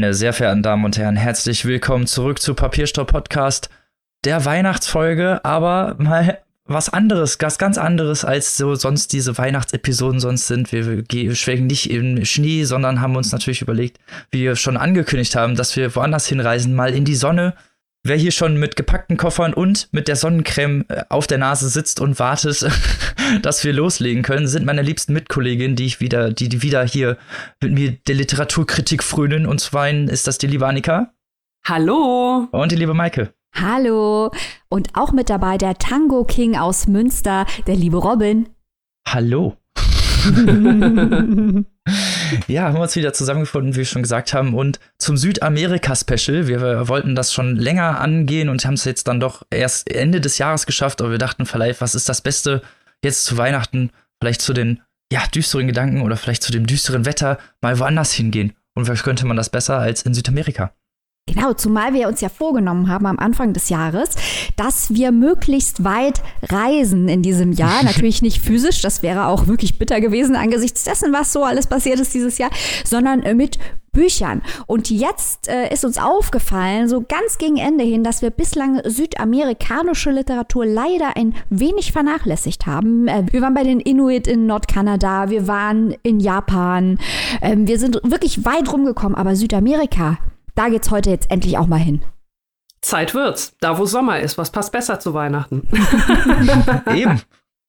Meine sehr verehrten Damen und Herren, herzlich willkommen zurück zu Papierstau Podcast, der Weihnachtsfolge, aber mal was anderes, was ganz anderes als so sonst diese Weihnachtsepisoden sonst sind. Wir, wir schwelgen nicht im Schnee, sondern haben uns natürlich überlegt, wie wir schon angekündigt haben, dass wir woanders hinreisen, mal in die Sonne. Wer hier schon mit gepackten Koffern und mit der Sonnencreme äh, auf der Nase sitzt und wartet, dass wir loslegen können, sind meine liebsten Mitkolleginnen, die ich wieder, die, die wieder hier mit mir der Literaturkritik frönen. Und zwar ist das die liebe Annika. Hallo. Und die liebe Maike. Hallo. Und auch mit dabei der Tango King aus Münster, der liebe Robin. Hallo. ja, haben wir uns wieder zusammengefunden, wie wir schon gesagt haben. Und zum Südamerika-Special. Wir, wollten das schon länger angehen und haben es jetzt dann doch erst Ende des Jahres geschafft. Aber wir dachten vielleicht, was ist das Beste jetzt zu Weihnachten? Vielleicht zu den ja, düsteren Gedanken oder vielleicht zu dem düsteren Wetter mal woanders hingehen. Und vielleicht könnte man das besser als in Südamerika. Genau, zumal wir uns ja vorgenommen haben am Anfang des Jahres, dass wir möglichst weit reisen in diesem Jahr. Natürlich nicht physisch, das wäre auch wirklich bitter gewesen angesichts dessen, was so alles passiert ist dieses Jahr, sondern äh, mit Büchern. Und jetzt äh, ist uns aufgefallen, so ganz gegen Ende hin, dass wir bislang südamerikanische Literatur leider ein wenig vernachlässigt haben. Äh, wir waren bei den Inuit in Nordkanada, wir waren in Japan, äh, wir sind wirklich weit rumgekommen, aber Südamerika, da geht's heute jetzt endlich auch mal hin. Zeit wird's. Da, wo Sommer ist, was passt besser zu Weihnachten? Eben.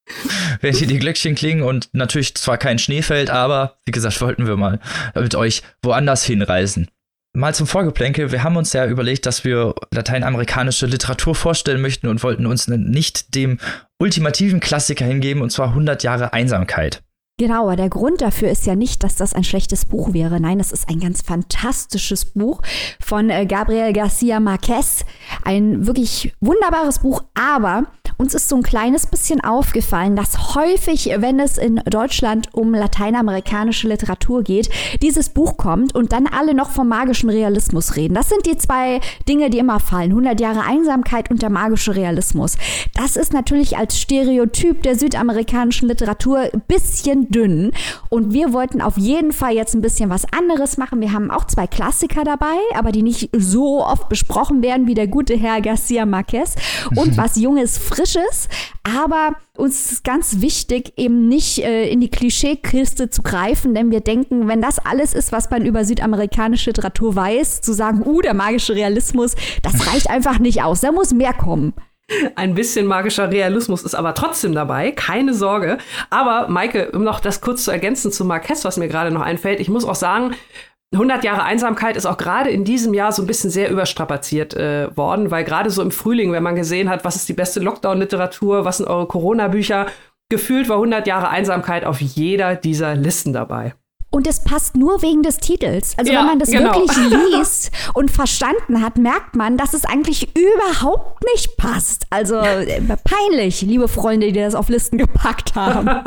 Wenn hier die Glöckchen klingen und natürlich zwar kein Schnee fällt, aber wie gesagt, wollten wir mal mit euch woanders hinreisen. Mal zum Vorgeplänkel. Wir haben uns ja überlegt, dass wir lateinamerikanische Literatur vorstellen möchten und wollten uns nicht dem ultimativen Klassiker hingeben, und zwar 100 Jahre Einsamkeit. Genau, der Grund dafür ist ja nicht, dass das ein schlechtes Buch wäre. Nein, es ist ein ganz fantastisches Buch von äh, Gabriel Garcia Marquez. Ein wirklich wunderbares Buch, aber uns ist so ein kleines bisschen aufgefallen, dass häufig, wenn es in Deutschland um lateinamerikanische Literatur geht, dieses Buch kommt und dann alle noch vom magischen Realismus reden. Das sind die zwei Dinge, die immer fallen. 100 Jahre Einsamkeit und der magische Realismus. Das ist natürlich als Stereotyp der südamerikanischen Literatur ein bisschen dünn. Und wir wollten auf jeden Fall jetzt ein bisschen was anderes machen. Wir haben auch zwei Klassiker dabei, aber die nicht so oft besprochen werden wie der gute Herr Garcia Marquez. Und was Junges, Frisch Frisches, aber uns ist ganz wichtig, eben nicht äh, in die Klischeekiste zu greifen, denn wir denken, wenn das alles ist, was man über südamerikanische Literatur weiß, zu sagen, uh, der magische Realismus, das reicht einfach nicht aus. Da muss mehr kommen. Ein bisschen magischer Realismus ist aber trotzdem dabei, keine Sorge. Aber Maike, um noch das kurz zu ergänzen zu Marquez, was mir gerade noch einfällt, ich muss auch sagen, 100 Jahre Einsamkeit ist auch gerade in diesem Jahr so ein bisschen sehr überstrapaziert äh, worden, weil gerade so im Frühling, wenn man gesehen hat, was ist die beste Lockdown-Literatur, was sind eure Corona-Bücher, gefühlt war 100 Jahre Einsamkeit auf jeder dieser Listen dabei. Und es passt nur wegen des Titels. Also Ja, wenn man das genau. wirklich liest und verstanden hat, merkt man, dass es eigentlich überhaupt nicht passt. Also äh, peinlich, liebe Freunde, die das auf Listen gepackt haben.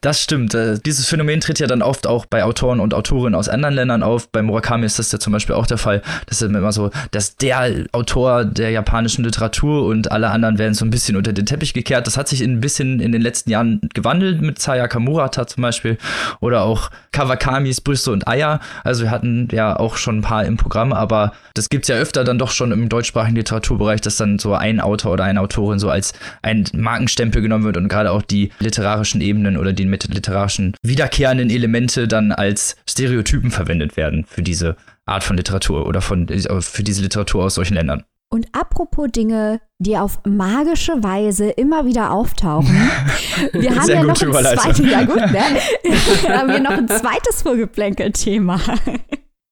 Das stimmt. Äh, Dieses Phänomen tritt ja dann oft auch bei Autoren und Autorinnen aus anderen Ländern auf. Bei Murakami ist das ja zum Beispiel auch der Fall. Das ist immer so, dass der Autor der japanischen Literatur und alle anderen werden so ein bisschen unter den Teppich gekehrt. Das hat sich ein bisschen in den letzten Jahren gewandelt mit Sayaka Murata zum Beispiel oder auch Kawakamis Brüste und Eier. Also wir hatten ja auch schon ein paar im Programm, aber das gibt's ja öfter dann doch schon im deutschsprachigen Literaturbereich, dass dann so ein Autor oder eine Autorin so als ein Markenstempel genommen wird und gerade auch die literarischen Ebenen oder die mit literarischen wiederkehrenden Elemente dann als Stereotypen verwendet werden für diese Art von Literatur oder von, für diese Literatur aus solchen Ländern. Und apropos Dinge, die auf magische Weise immer wieder auftauchen. Wir haben Sehr ja noch ein zweites, ja gut, ne? haben wir noch ein zweites Vorgeplänkel-Thema.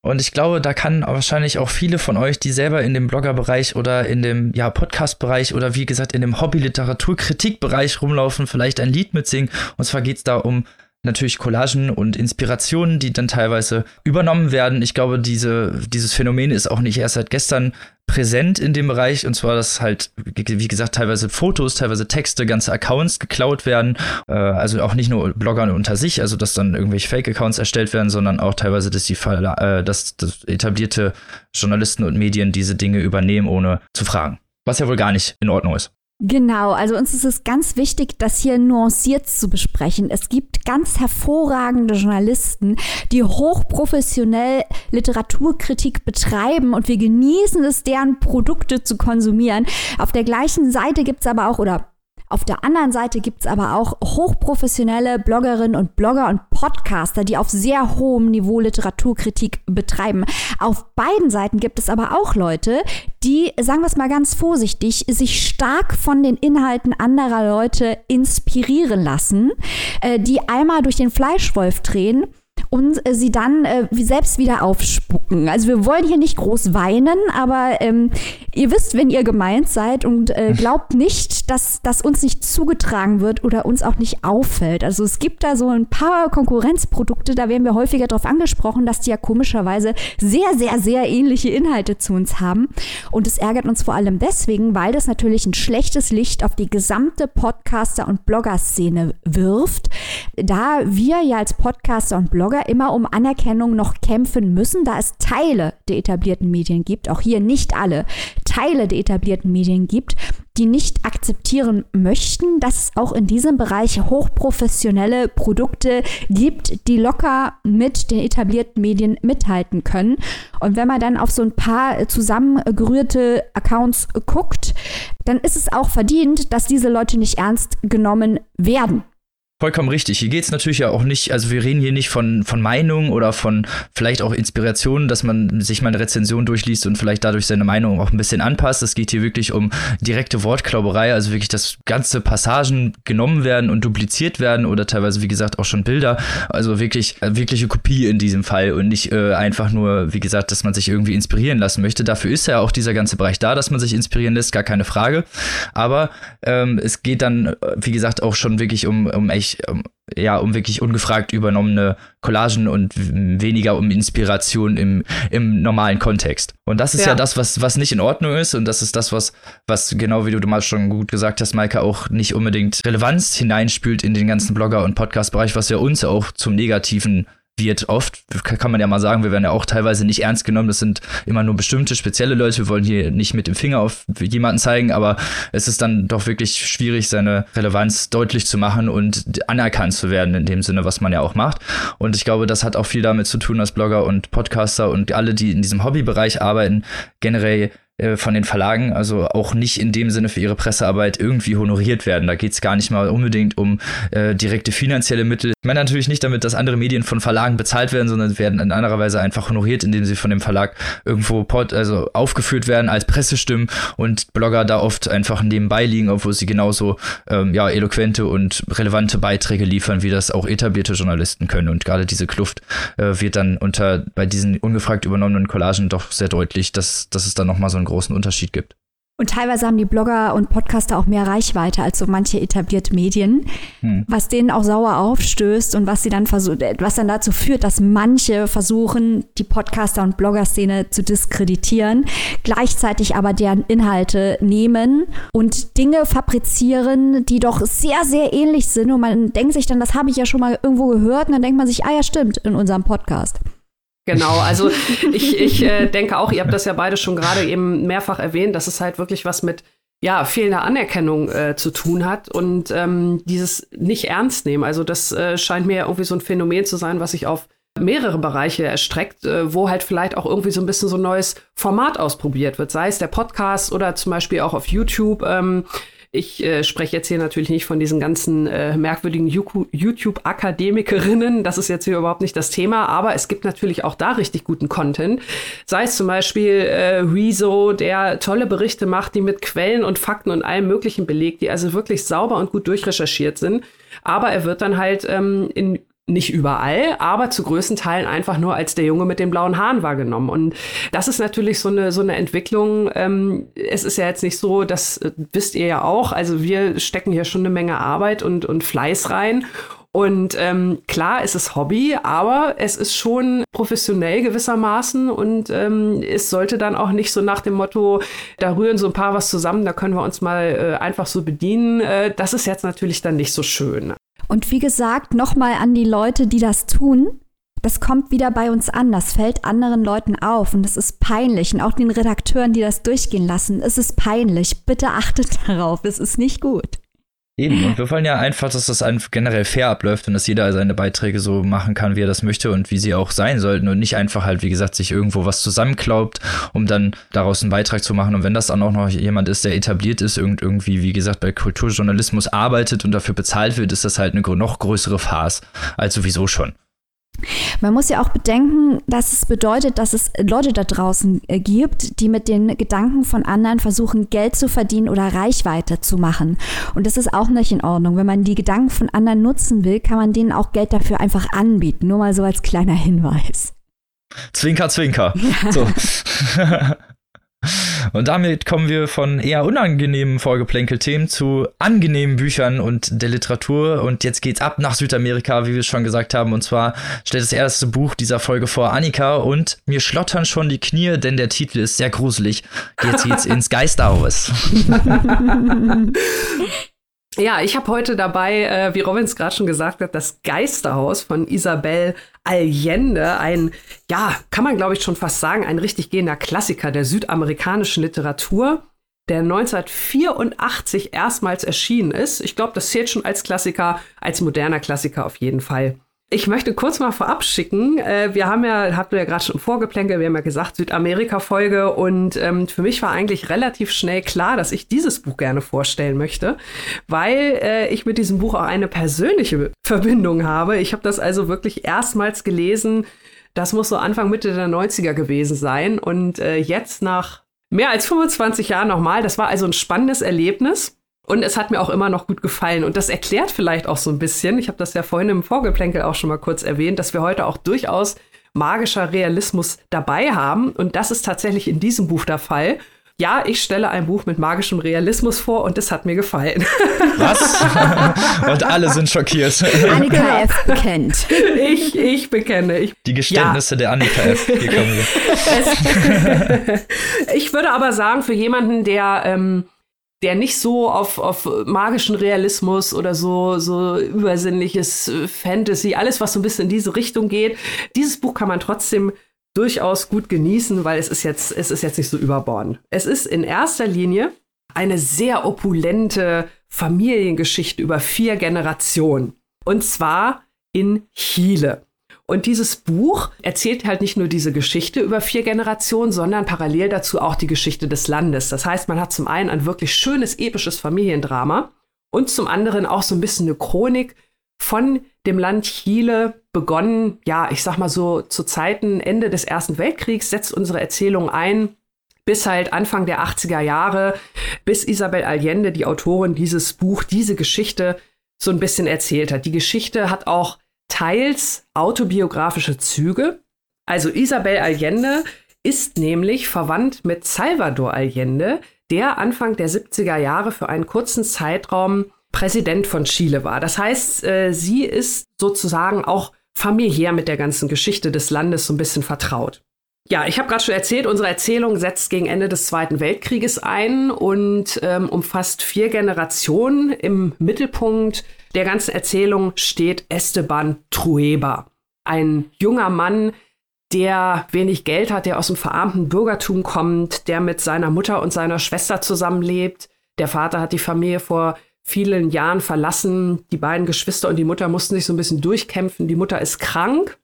Und ich glaube, da kann wahrscheinlich auch viele von euch, die selber in dem Blogger-Bereich oder in dem ja, Podcast-Bereich oder wie gesagt in dem Hobby-Literatur-Kritik-Bereich rumlaufen, vielleicht ein Lied mitsingen. Und zwar geht es da um natürlich Collagen und Inspirationen, die dann teilweise übernommen werden. Ich glaube, diese, dieses Phänomen ist auch nicht erst seit gestern präsent in dem Bereich. Und zwar, dass halt, wie gesagt, teilweise Fotos, teilweise Texte, ganze Accounts geklaut werden. Äh, also auch nicht nur Bloggern unter sich, also dass dann irgendwelche Fake-Accounts erstellt werden, sondern auch teilweise, dass die äh, dass, dass etablierte Journalisten und Medien diese Dinge übernehmen, ohne zu fragen. Was ja wohl gar nicht in Ordnung ist. Genau, also uns ist es ganz wichtig, das hier nuanciert zu besprechen. Es gibt ganz hervorragende Journalisten, die hochprofessionell Literaturkritik betreiben und wir genießen es, deren Produkte zu konsumieren. Auf der gleichen Seite gibt es aber auch, oder auf der anderen Seite gibt es aber auch hochprofessionelle Bloggerinnen und Blogger und Podcaster, die auf sehr hohem Niveau Literaturkritik betreiben. Auf beiden Seiten gibt es aber auch Leute, die, sagen wir es mal ganz vorsichtig, sich stark von den Inhalten anderer Leute inspirieren lassen, äh, die einmal durch den Fleischwolf drehen und äh, sie dann äh, selbst wieder aufspucken. Also wir wollen hier nicht groß weinen, aber ähm, ihr wisst, wenn ihr gemeint seid und äh, glaubt nicht, dass das uns nicht zugetragen wird oder uns auch nicht auffällt. Also es gibt da so ein paar Konkurrenzprodukte, da werden wir häufiger darauf angesprochen, dass die ja komischerweise sehr, sehr, sehr ähnliche Inhalte zu uns haben. Und es ärgert uns vor allem deswegen, weil das natürlich ein schlechtes Licht auf die gesamte Podcaster- und Blogger-Szene wirft. Da wir ja als Podcaster und Blogger Blogger immer um Anerkennung noch kämpfen müssen, da es Teile der etablierten Medien gibt, auch hier nicht alle, Teile der etablierten Medien gibt, die nicht akzeptieren möchten, dass es auch in diesem Bereich hochprofessionelle Produkte gibt, die locker mit den etablierten Medien mithalten können. Und wenn man dann auf so ein paar zusammengerührte Accounts guckt, dann ist es auch verdient, dass diese Leute nicht ernst genommen werden. Vollkommen richtig. Hier geht es natürlich ja auch nicht, also wir reden hier nicht von, von Meinung oder von vielleicht auch Inspirationen, dass man sich mal eine Rezension durchliest und vielleicht dadurch seine Meinung auch ein bisschen anpasst. Es geht hier wirklich um direkte Wortklauberei, also wirklich, dass ganze Passagen genommen werden und dupliziert werden oder teilweise, wie gesagt, auch schon Bilder. Also wirklich, äh, wirkliche Kopie in diesem Fall und nicht äh, einfach nur, wie gesagt, dass man sich irgendwie inspirieren lassen möchte. Dafür ist ja auch dieser ganze Bereich da, dass man sich inspirieren lässt, gar keine Frage. Aber ähm, es geht dann, äh, wie gesagt, auch schon wirklich um, um echt wirklich, ähm, ja, um wirklich ungefragt übernommene Collagen und weniger um Inspiration im, im normalen Kontext. Und das ist ja. ja, das, was, was nicht in Ordnung ist. Und das ist das, was, was genau wie du mal schon gut gesagt hast, Maike, auch nicht unbedingt Relevanz hineinspült in den ganzen Blogger- und Podcast-Bereich, was ja uns auch zum Negativen wird oft, kann man ja mal sagen, wir werden ja auch teilweise nicht ernst genommen. Das sind immer nur bestimmte spezielle Leute. Wir wollen hier nicht mit dem Finger auf jemanden zeigen, aber es ist dann doch wirklich schwierig, seine Relevanz deutlich zu machen und anerkannt zu werden in dem Sinne, was man ja auch macht. Und ich glaube, das hat auch viel damit zu tun, dass Blogger und Podcaster und alle, die in diesem Hobbybereich arbeiten, generell äh, von den Verlagen, also auch nicht in dem Sinne für ihre Pressearbeit irgendwie honoriert werden. Da geht es gar nicht mal unbedingt um äh, direkte finanzielle Mittel. Ich meine natürlich nicht damit, dass andere Medien von Verlagen bezahlt werden, sondern werden in anderer Weise einfach honoriert, indem sie von dem Verlag irgendwo pod, also aufgeführt werden als Pressestimmen und Blogger da oft einfach nebenbei liegen, obwohl sie genauso ähm, ja, eloquente und relevante Beiträge liefern, wie das auch etablierte Journalisten können. Und gerade diese Kluft äh, wird dann unter bei diesen ungefragt übernommenen Collagen doch sehr deutlich, dass, dass es dann nochmal so ein großen Unterschied gibt. Und teilweise haben die Blogger und Podcaster auch mehr Reichweite als so manche etablierte Medien, hm. was denen auch sauer aufstößt und was sie dann versucht, was dann dazu führt, dass manche versuchen, die Podcaster- und Blogger-Szene zu diskreditieren, gleichzeitig aber deren Inhalte nehmen und Dinge fabrizieren, die doch sehr, sehr ähnlich sind. Und man denkt sich dann, das habe ich ja schon mal irgendwo gehört, und dann denkt man sich, ah ja, stimmt, in unserem Podcast. Genau, also ich, ich äh, denke auch, ihr habt das ja beide schon gerade eben mehrfach erwähnt, dass es halt wirklich was mit ja, fehlender Anerkennung äh, zu tun hat und ähm, dieses nicht ernst nehmen. Also das äh, scheint mir irgendwie so ein Phänomen zu sein, was sich auf mehrere Bereiche erstreckt, äh, wo halt vielleicht auch irgendwie so ein bisschen so ein neues Format ausprobiert wird, sei es der Podcast oder zum Beispiel auch auf YouTube. Ähm, ich äh, spreche jetzt hier natürlich nicht von diesen ganzen äh, merkwürdigen YouTube-Akademikerinnen. Das ist jetzt hier überhaupt nicht das Thema, aber es gibt natürlich auch da richtig guten Content. Sei es zum Beispiel äh, Rezo, der tolle Berichte macht, die mit Quellen und Fakten und allem Möglichen belegt, die also wirklich sauber und gut durchrecherchiert sind. Aber er wird dann halt ähm, in nicht überall, aber zu größten Teilen einfach nur als der Junge mit den blauen Haaren wahrgenommen. Und das ist natürlich so eine, so eine Entwicklung. Ähm, es ist ja jetzt nicht so, das äh, wisst ihr ja auch. Also wir stecken hier schon eine Menge Arbeit und, und Fleiß rein. Und ähm, klar, es ist Hobby, aber es ist schon professionell gewissermaßen und ähm, es sollte dann auch nicht so nach dem Motto, da rühren so ein paar was zusammen, da können wir uns mal äh, einfach so bedienen. Äh, das ist jetzt natürlich dann nicht so schön. Und wie gesagt, nochmal an die Leute, die das tun. das kommt wieder bei uns an, das fällt anderen Leuten auf und das ist peinlich. Und auch den Redakteuren, die das durchgehen lassen, es ist peinlich. Bitte achtet darauf, es ist nicht gut. Eben, und wir wollen ja einfach, dass das generell fair abläuft und dass jeder seine Beiträge so machen kann, wie er das möchte und wie sie auch sein sollten und nicht einfach halt, wie gesagt, sich irgendwo was zusammenklaubt, um dann daraus einen Beitrag zu machen. Und wenn das dann auch noch jemand ist, der etabliert ist, irgendwie, wie gesagt, bei Kulturjournalismus arbeitet und dafür bezahlt wird, ist das halt eine noch größere Farce als sowieso schon. Man muss ja auch bedenken, dass es bedeutet, dass es Leute da draußen äh, gibt, die mit den Gedanken von anderen versuchen, Geld zu verdienen oder Reichweite zu machen. Und das ist auch nicht in Ordnung. Wenn man die Gedanken von anderen nutzen will, kann man denen auch Geld dafür einfach anbieten. Nur mal so als kleiner Hinweis. Zwinker, zwinker. Ja. So. Und damit kommen wir von eher unangenehmen Vorgeplänkel-Themen zu angenehmen Büchern und der Literatur. Und jetzt geht's ab nach Südamerika, wie wir schon gesagt haben. Und zwar stellt das erste Buch dieser Folge vor Annika und mir schlottern schon die Knie, denn der Titel ist sehr gruselig. Jetzt geht's ins Geisterhaus. Ja, ich habe heute dabei, äh, wie Robin es gerade schon gesagt hat, das Geisterhaus von Isabel Allende. Ein, ja, kann man glaube ich schon fast sagen, ein richtig gehender Klassiker der südamerikanischen Literatur, der 1984 erstmals erschienen ist. Ich glaube, das zählt schon als Klassiker, als moderner Klassiker auf jeden Fall. Ich möchte kurz mal vorab schicken. Äh, wir haben ja, habt ihr ja gerade schon vorgeplänkelt, wir haben ja gesagt, Südamerika-Folge und ähm, für mich war eigentlich relativ schnell klar, dass ich dieses Buch gerne vorstellen möchte, weil äh, ich mit diesem Buch auch eine persönliche Verbindung habe. Ich habe das also wirklich erstmals gelesen. Das muss so Anfang, Mitte der 90er gewesen sein. Und äh, jetzt nach mehr als 25 Jahren nochmal. Das war also ein spannendes Erlebnis. Und es hat mir auch immer noch gut gefallen. Und das erklärt vielleicht auch so ein bisschen, ich habe das ja vorhin im Vorgeplänkel auch schon mal kurz erwähnt, dass wir heute auch durchaus magischer Realismus dabei haben. Und das ist tatsächlich in diesem Buch der Fall. Ja, ich stelle ein Buch mit magischem Realismus vor und das hat mir gefallen. Was? und alle sind schockiert. Annika F. bekennt. Ich, ich bekenne. Ich, Die Geständnisse ja. der Annika F. Hier kommen wir. ich würde aber sagen, für jemanden, der ähm, der nicht so auf, auf magischen Realismus oder so, so übersinnliches äh, Fantasy, alles, was so ein bisschen in diese Richtung geht. Dieses Buch kann man trotzdem durchaus gut genießen, weil es ist jetzt, es ist jetzt nicht so überbordend. Es ist in erster Linie eine sehr opulente Familiengeschichte über vier Generationen. Und zwar in Chile. Und dieses Buch erzählt halt nicht nur diese Geschichte über vier Generationen, sondern parallel dazu auch die Geschichte des Landes. Das heißt, man hat zum einen ein wirklich schönes, episches Familiendrama und zum anderen auch so ein bisschen eine Chronik von dem Land Chile begonnen, ja, ich sag mal so zu Zeiten Ende des Ersten Weltkriegs setzt unsere Erzählung ein bis halt Anfang der 80er Jahre, bis Isabel Allende, die Autorin dieses Buch, diese Geschichte so ein bisschen erzählt hat. Die Geschichte hat auch teils autobiografische Züge. Also Isabel Allende ist nämlich verwandt mit Salvador Allende, der Anfang der 70er Jahre für einen kurzen Zeitraum Präsident von Chile war. Das heißt, äh, sie ist sozusagen auch familiär mit der ganzen Geschichte des Landes so ein bisschen vertraut. Ja, ich habe gerade schon erzählt, unsere Erzählung setzt gegen Ende des Zweiten Weltkrieges ein und ähm, umfasst vier Generationen. Im Mittelpunkt der ganzen Erzählung steht Esteban Trueba, ein junger Mann, der wenig Geld hat, der aus dem verarmten Bürgertum kommt, der mit seiner Mutter und seiner Schwester zusammenlebt. Der Vater hat die Familie vor vielen Jahren verlassen. Die beiden Geschwister und die Mutter mussten sich so ein bisschen durchkämpfen. Die Mutter ist krank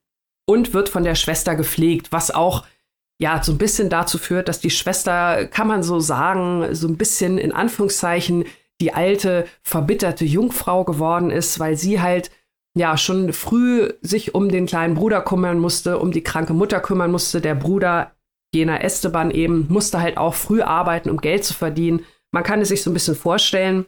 und wird von der Schwester gepflegt, was auch ja so ein bisschen dazu führt, dass die Schwester, kann man so sagen, so ein bisschen in Anführungszeichen die alte, verbitterte Jungfrau geworden ist, weil sie halt ja schon früh sich um den kleinen Bruder kümmern musste, um die kranke Mutter kümmern musste. Der Bruder, jener Esteban eben, musste halt auch früh arbeiten, um Geld zu verdienen. Man kann es sich so ein bisschen vorstellen,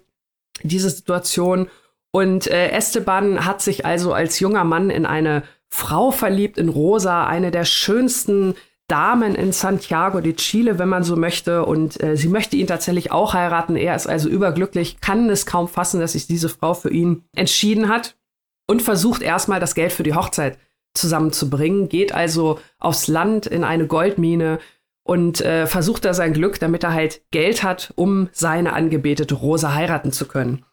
diese Situation. Und äh, Esteban hat sich also als junger Mann in eine Frau verliebt, in Rosa, eine der schönsten Damen in Santiago de Chile, wenn man so möchte. Und äh, sie möchte ihn tatsächlich auch heiraten. Er ist also überglücklich, kann es kaum fassen, dass sich diese Frau für ihn entschieden hat und versucht erstmal das Geld für die Hochzeit zusammenzubringen, geht also aufs Land in eine Goldmine und äh, versucht da sein Glück, damit er halt Geld hat, um seine angebetete Rose heiraten zu können.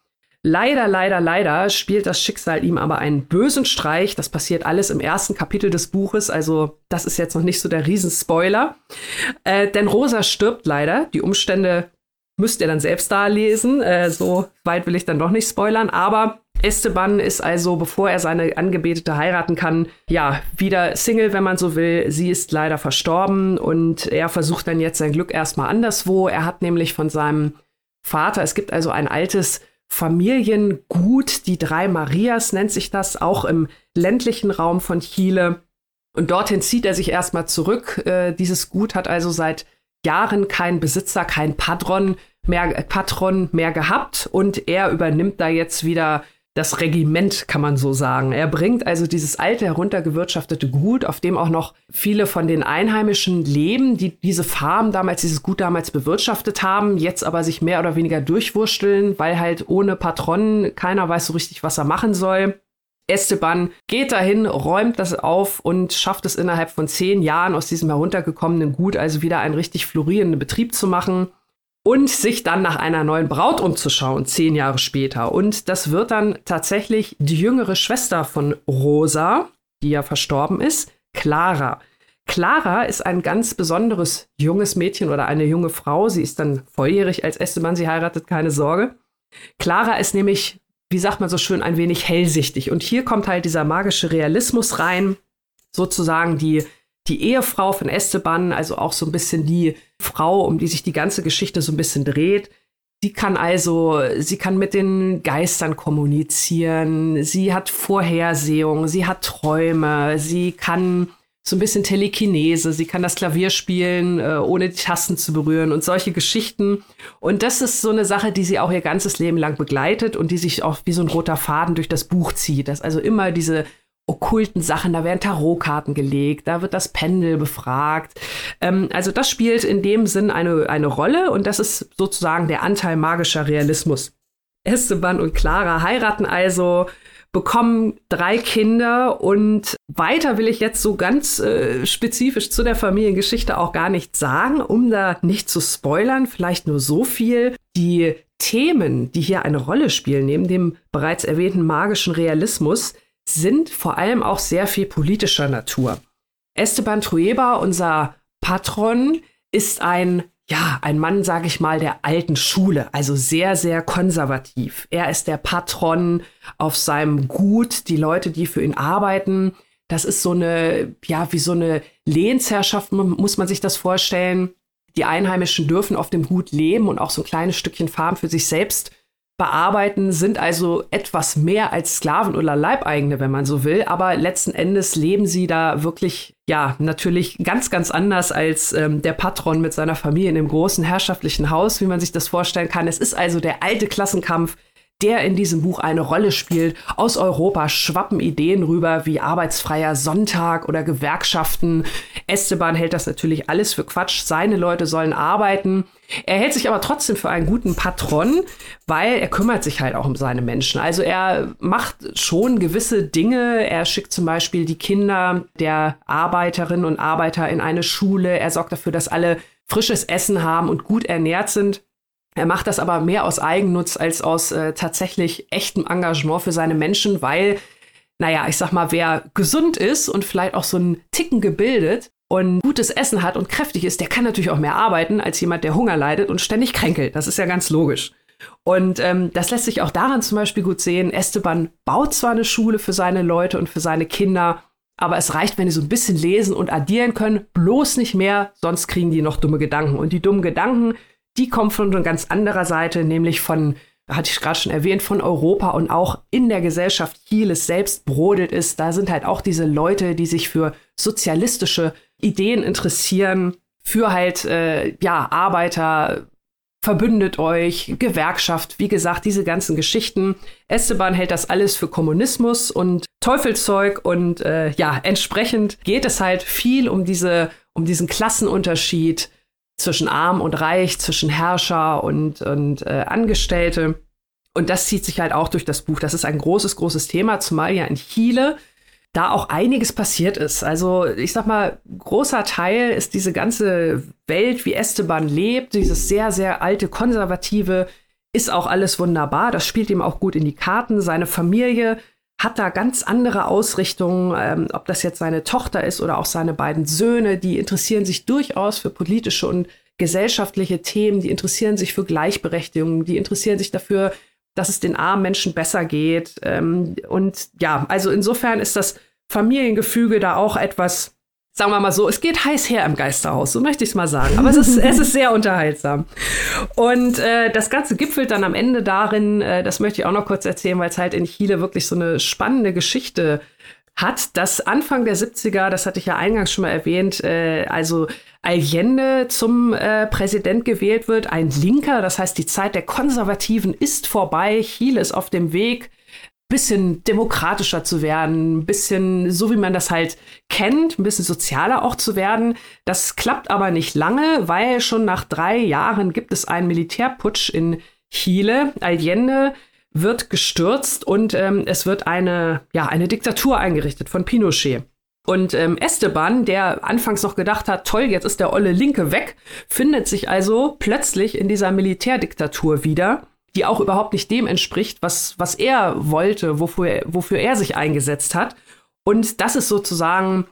Leider, leider, leider spielt das Schicksal ihm aber einen bösen Streich. Das passiert alles im ersten Kapitel des Buches, also das ist jetzt noch nicht so der Riesenspoiler. Äh, denn Rosa stirbt leider. Die Umstände müsst ihr dann selbst da lesen. Äh, so weit will ich dann doch nicht spoilern, aber Esteban ist also, bevor er seine Angebetete heiraten kann, ja, wieder Single, wenn man so will. Sie ist leider verstorben und er versucht dann jetzt sein Glück erstmal anderswo. Er hat nämlich von seinem Vater, es gibt also ein altes Familiengut, die drei Marias nennt sich das, auch im ländlichen Raum von Chile. Und dorthin zieht er sich erstmal zurück. Äh, dieses Gut hat also seit Jahren keinen Besitzer, keinen Patron mehr, Patron mehr gehabt und er übernimmt da jetzt wieder das Regiment, kann man so sagen. Er bringt also dieses alte, heruntergewirtschaftete Gut, auf dem auch noch viele von den Einheimischen leben, die diese Farm damals, dieses Gut damals bewirtschaftet haben, jetzt aber sich mehr oder weniger durchwursteln, weil halt ohne Patronen keiner weiß so richtig, was er machen soll. Esteban geht dahin, räumt das auf und schafft es innerhalb von zehn Jahren aus diesem heruntergekommenen Gut also wieder einen richtig florierenden Betrieb zu machen und sich dann nach einer neuen Braut umzuschauen, zehn Jahre später. Und das wird dann tatsächlich die jüngere Schwester von Rosa, die ja verstorben ist, Clara. Clara ist ein ganz besonderes junges Mädchen oder eine junge Frau. Sie ist dann volljährig, als Esteban sie heiratet, keine Sorge. Clara ist nämlich, wie sagt man so schön, ein wenig hellsichtig. Und hier kommt halt dieser magische Realismus rein, sozusagen die die Ehefrau von Esteban, also auch so ein bisschen die Frau, um die sich die ganze Geschichte so ein bisschen dreht. Sie kann also, sie kann mit den Geistern kommunizieren, sie hat Vorhersehung, sie hat Träume, sie kann so ein bisschen Telekinese, sie kann das Klavier spielen, äh, ohne die Tasten zu berühren und solche Geschichten. Und das ist so eine Sache, die sie auch ihr ganzes Leben lang begleitet und die sich auch wie so ein roter Faden durch das Buch zieht, dass also immer diese okkulten Sachen, da werden Tarotkarten gelegt, da wird das Pendel befragt. Ähm, also das spielt in dem Sinn eine, eine Rolle und das ist sozusagen der Anteil magischer Realismus. Esteban und Clara heiraten also, bekommen drei Kinder und weiter will ich jetzt so ganz äh, spezifisch zu der Familiengeschichte auch gar nicht sagen, um da nicht zu spoilern, vielleicht nur so viel. Die Themen, die hier eine Rolle spielen, neben dem bereits erwähnten magischen Realismus, sind vor allem auch sehr viel politischer Natur. Esteban Trueba, unser Patron, ist ein ja, ein Mann, sage ich mal, der alten Schule, also sehr, sehr konservativ. Er ist der Patron auf seinem Gut, die Leute, die für ihn arbeiten. Das ist so eine, ja, wie so eine Lehnsherrschaft, muss man sich das vorstellen. Die Einheimischen dürfen auf dem Gut leben und auch so ein kleines Stückchen Farm für sich selbst bearbeiten, sind also etwas mehr als Sklaven oder Leibeigene, wenn man so will. Aber letzten Endes leben sie da wirklich, ja, natürlich ganz, ganz anders als ähm, der Patron mit seiner Familie in dem großen herrschaftlichen Haus, wie man sich das vorstellen kann. Es ist also der alte Klassenkampf, der in diesem Buch eine Rolle spielt. Aus Europa schwappen Ideen rüber wie arbeitsfreier Sonntag oder Gewerkschaften. Esteban hält das natürlich alles für Quatsch. Seine Leute sollen arbeiten. Er hält sich aber trotzdem für einen guten Patron, weil er kümmert sich halt auch um seine Menschen. Also er macht schon gewisse Dinge. Er schickt zum Beispiel die Kinder der Arbeiterinnen und Arbeiter in eine Schule. Er sorgt dafür, dass alle frisches Essen haben und gut ernährt sind. Er macht das aber mehr aus Eigennutz als aus äh, tatsächlich echtem Engagement für seine Menschen, weil, naja, ich sag mal, wer gesund ist und vielleicht auch so einen Ticken gebildet und gutes Essen hat und kräftig ist, der kann natürlich auch mehr arbeiten als jemand, der Hunger leidet und ständig kränkelt. Das ist ja ganz logisch. Und ähm, das lässt sich auch daran zum Beispiel gut sehen. Esteban baut zwar eine Schule für seine Leute und für seine Kinder, aber es reicht, wenn die so ein bisschen lesen und addieren können, bloß nicht mehr, sonst kriegen die noch dumme Gedanken. Und die dummen Gedanken, die kommt von einer ganz anderer Seite, nämlich von, hatte ich gerade schon erwähnt, von Europa und auch in der Gesellschaft Chiles selbst brodelt ist. Da sind halt auch diese Leute, die sich für sozialistische Ideen interessieren, für halt, äh, ja, Arbeiter, verbündet euch, Gewerkschaft, wie gesagt, diese ganzen Geschichten. Esteban hält das alles für Kommunismus und Teufelzeug und äh, ja, entsprechend geht es halt viel um diese, um diesen Klassenunterschied, zwischen Arm und Reich, zwischen Herrscher und, und äh, Angestellte. Und das zieht sich halt auch durch das Buch. Das ist ein großes, großes Thema, zumal ja in Chile da auch einiges passiert ist. Also ich sag mal, großer Teil ist diese ganze Welt, wie Esteban lebt, dieses sehr, sehr alte, konservative, ist auch alles wunderbar. Das spielt ihm auch gut in die Karten. Seine Familie hat da ganz andere Ausrichtungen, ähm, ob das jetzt seine Tochter ist oder auch seine beiden Söhne, die interessieren sich durchaus für politische und gesellschaftliche Themen, die interessieren sich für Gleichberechtigung, die interessieren sich dafür, dass es den armen Menschen besser geht. Ähm, und ja, also insofern ist das Familiengefüge da auch etwas, sagen wir mal so, es geht heiß her im Geisterhaus, so möchte ich es mal sagen. Aber es ist, es ist sehr unterhaltsam. Und äh, das Ganze gipfelt dann am Ende darin, äh, das möchte ich auch noch kurz erzählen, weil es halt in Chile wirklich so eine spannende Geschichte hat, dass Anfang der 70er, das hatte ich ja eingangs schon mal erwähnt, äh, also Allende zum äh, Präsident gewählt wird, ein Linker, das heißt, die Zeit der Konservativen ist vorbei, Chile ist auf dem Weg, bisschen demokratischer zu werden, ein bisschen so wie man das halt kennt, ein bisschen sozialer auch zu werden. Das klappt aber nicht lange, weil schon nach drei Jahren gibt es einen Militärputsch in Chile. Allende wird gestürzt und ähm, es wird eine, ja, eine Diktatur eingerichtet von Pinochet. Und ähm, Esteban, der anfangs noch gedacht hat, toll, jetzt ist der olle Linke weg, findet sich also plötzlich in dieser Militärdiktatur wieder die auch überhaupt nicht dem entspricht, was, was er wollte, wofür, wofür er sich eingesetzt hat. Und das ist sozusagen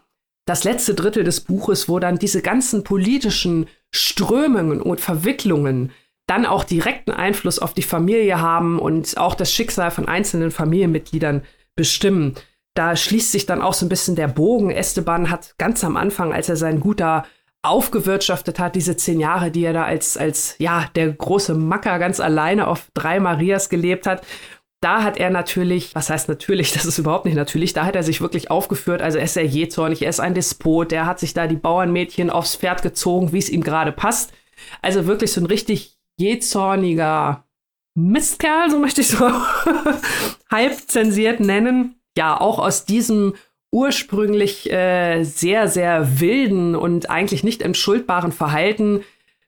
das letzte Drittel des Buches, wo dann diese ganzen politischen Strömungen und Verwicklungen dann auch direkten Einfluss auf die Familie haben und auch das Schicksal von einzelnen Familienmitgliedern bestimmen. Da schließt sich dann auch so ein bisschen der Bogen. Esteban hat ganz am Anfang, als er sein guter aufgewirtschaftet hat, diese zehn Jahre, die er da als, als ja, der große Macker ganz alleine auf drei Marias gelebt hat. Da hat er natürlich, was heißt natürlich, das ist überhaupt nicht natürlich, da hat er sich wirklich aufgeführt. Also er ist sehr jähzornig, er ist ein Despot, der hat sich da die Bauernmädchen aufs Pferd gezogen, wie es ihm gerade passt. Also wirklich so ein richtig jähzorniger Mistkerl, so möchte ich so halb zensiert nennen. Ja, auch aus diesem ursprünglich äh, sehr, sehr wilden und eigentlich nicht entschuldbaren Verhalten.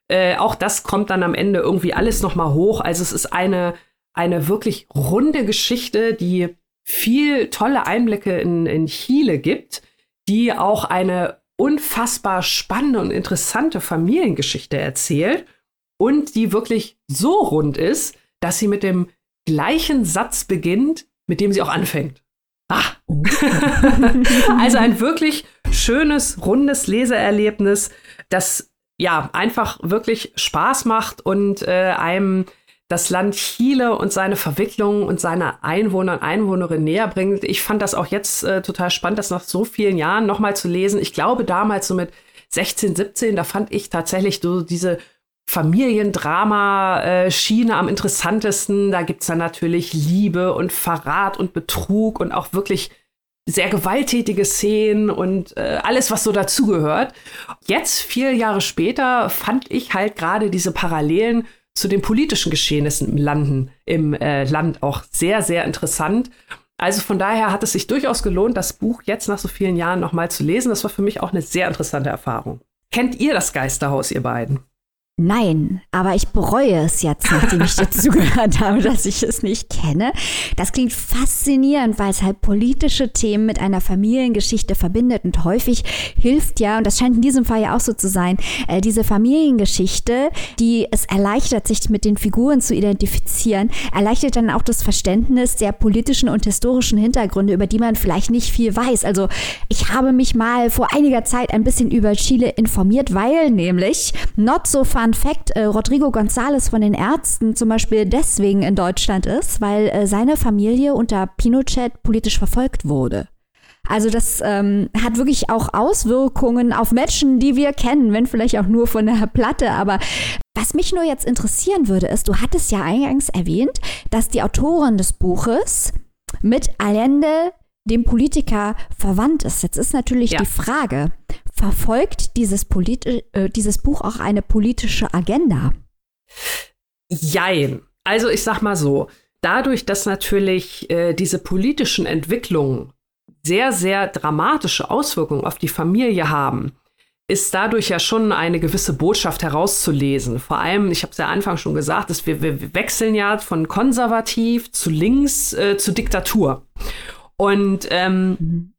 Äh, auch das kommt dann am Ende irgendwie alles noch mal hoch. Also es ist eine, eine wirklich runde Geschichte, die viel tolle Einblicke in, in Chile gibt, die auch eine unfassbar spannende und interessante Familiengeschichte erzählt und die wirklich so rund ist, dass sie mit dem gleichen Satz beginnt, mit dem sie auch anfängt. Ah. also ein wirklich schönes, rundes Leseerlebnis, das ja einfach wirklich Spaß macht und äh, einem das Land Chile und seine Verwicklungen und seine Einwohner und Einwohnerinnen näher bringt. Ich fand das auch jetzt äh, total spannend, das nach so vielen Jahren nochmal zu lesen. Ich glaube, damals so mit 16, 17, da fand ich tatsächlich so diese Familiendrama-Schiene am interessantesten. Da gibt es dann natürlich Liebe und Verrat und Betrug und auch wirklich sehr gewalttätige Szenen und äh, alles, was so dazugehört. Jetzt, vier Jahre später, fand ich halt gerade diese Parallelen zu den politischen Geschehnissen im, Landen, im äh, Land auch sehr, sehr interessant. Also von daher hat es sich durchaus gelohnt, das Buch jetzt nach so vielen Jahren nochmal zu lesen. Das war für mich auch eine sehr interessante Erfahrung. Kennt ihr das Geisterhaus, ihr beiden? Nein, aber ich bereue es jetzt, nachdem ich dir zugehört habe, dass ich es nicht kenne. Das klingt faszinierend, weil es halt politische Themen mit einer Familiengeschichte verbindet und häufig hilft ja, und das scheint in diesem Fall ja auch so zu sein, äh, diese Familiengeschichte, die es erleichtert, sich mit den Figuren zu identifizieren, erleichtert dann auch das Verständnis der politischen und historischen Hintergründe, über die man vielleicht nicht viel weiß. Also ich habe mich mal vor einiger Zeit ein bisschen über Chile informiert, weil nämlich not so far Fun Fact, äh, Rodrigo González von den Ärzten zum Beispiel deswegen in Deutschland ist, weil äh, seine Familie unter Pinochet politisch verfolgt wurde. Also das ähm, hat wirklich auch Auswirkungen auf Menschen, die wir kennen, wenn vielleicht auch nur von der Platte. Aber was mich nur jetzt interessieren würde, ist, du hattest ja eingangs erwähnt, dass die Autorin des Buches mit Allende, dem Politiker, verwandt ist. Jetzt ist natürlich ja. die Frage, verfolgt dieses, politi äh, dieses Buch auch eine politische Agenda? Jein. Also ich sag mal so, dadurch, dass natürlich äh, diese politischen Entwicklungen sehr, sehr dramatische Auswirkungen auf die Familie haben, ist dadurch ja schon eine gewisse Botschaft herauszulesen. Vor allem, ich habe es ja Anfang schon gesagt, dass wir, wir, wechseln ja von konservativ zu links äh, zu Diktatur. Und ähm, mhm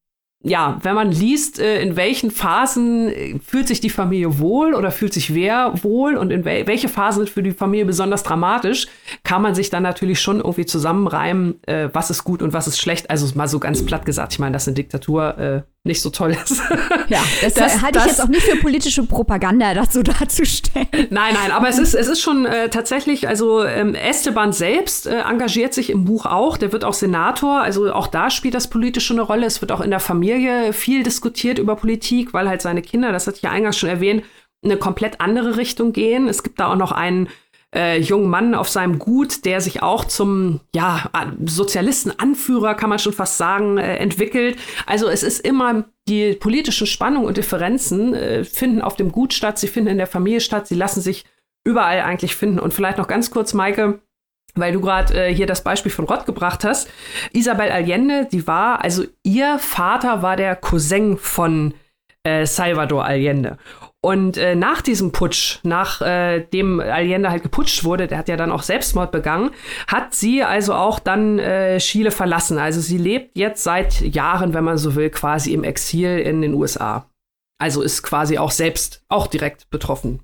ja, wenn man liest, äh, in welchen Phasen äh, fühlt sich die Familie wohl oder fühlt sich wer wohl und in wel welche Phasen sind für die Familie besonders dramatisch, kann man sich dann natürlich schon irgendwie zusammenreimen, äh, was ist gut und was ist schlecht. Also mal so ganz platt gesagt, ich meine, dass eine Diktatur äh, nicht so toll ist. Ja, das, das halte ich jetzt auch nicht für politische Propaganda dazu darzustellen. Nein, nein, aber es ist, es ist schon äh, tatsächlich, also ähm, Esteban selbst äh, engagiert sich im Buch auch, der wird auch Senator, also auch da spielt das politische eine Rolle. Es wird auch in der Familie viel diskutiert über Politik, weil halt seine Kinder, das hatte ich ja eingangs schon erwähnt, eine komplett andere Richtung gehen. Es gibt da auch noch einen äh, jungen Mann auf seinem Gut, der sich auch zum ja, Sozialistenanführer, kann man schon fast sagen, äh, entwickelt. Also es ist immer die politischen Spannungen und Differenzen äh, finden auf dem Gut statt, sie finden in der Familie statt, sie lassen sich überall eigentlich finden. Und vielleicht noch ganz kurz, Maike, weil du gerade äh, hier das Beispiel von Rott gebracht hast. Isabel Allende, die war, also ihr Vater war der Cousin von äh, Salvador Allende. Und äh, nach diesem Putsch, nachdem äh, Allende halt geputscht wurde, der hat ja dann auch Selbstmord begangen, hat sie also auch dann äh, Chile verlassen. Also sie lebt jetzt seit Jahren, wenn man so will, quasi im Exil in den USA. Also ist quasi auch selbst auch direkt betroffen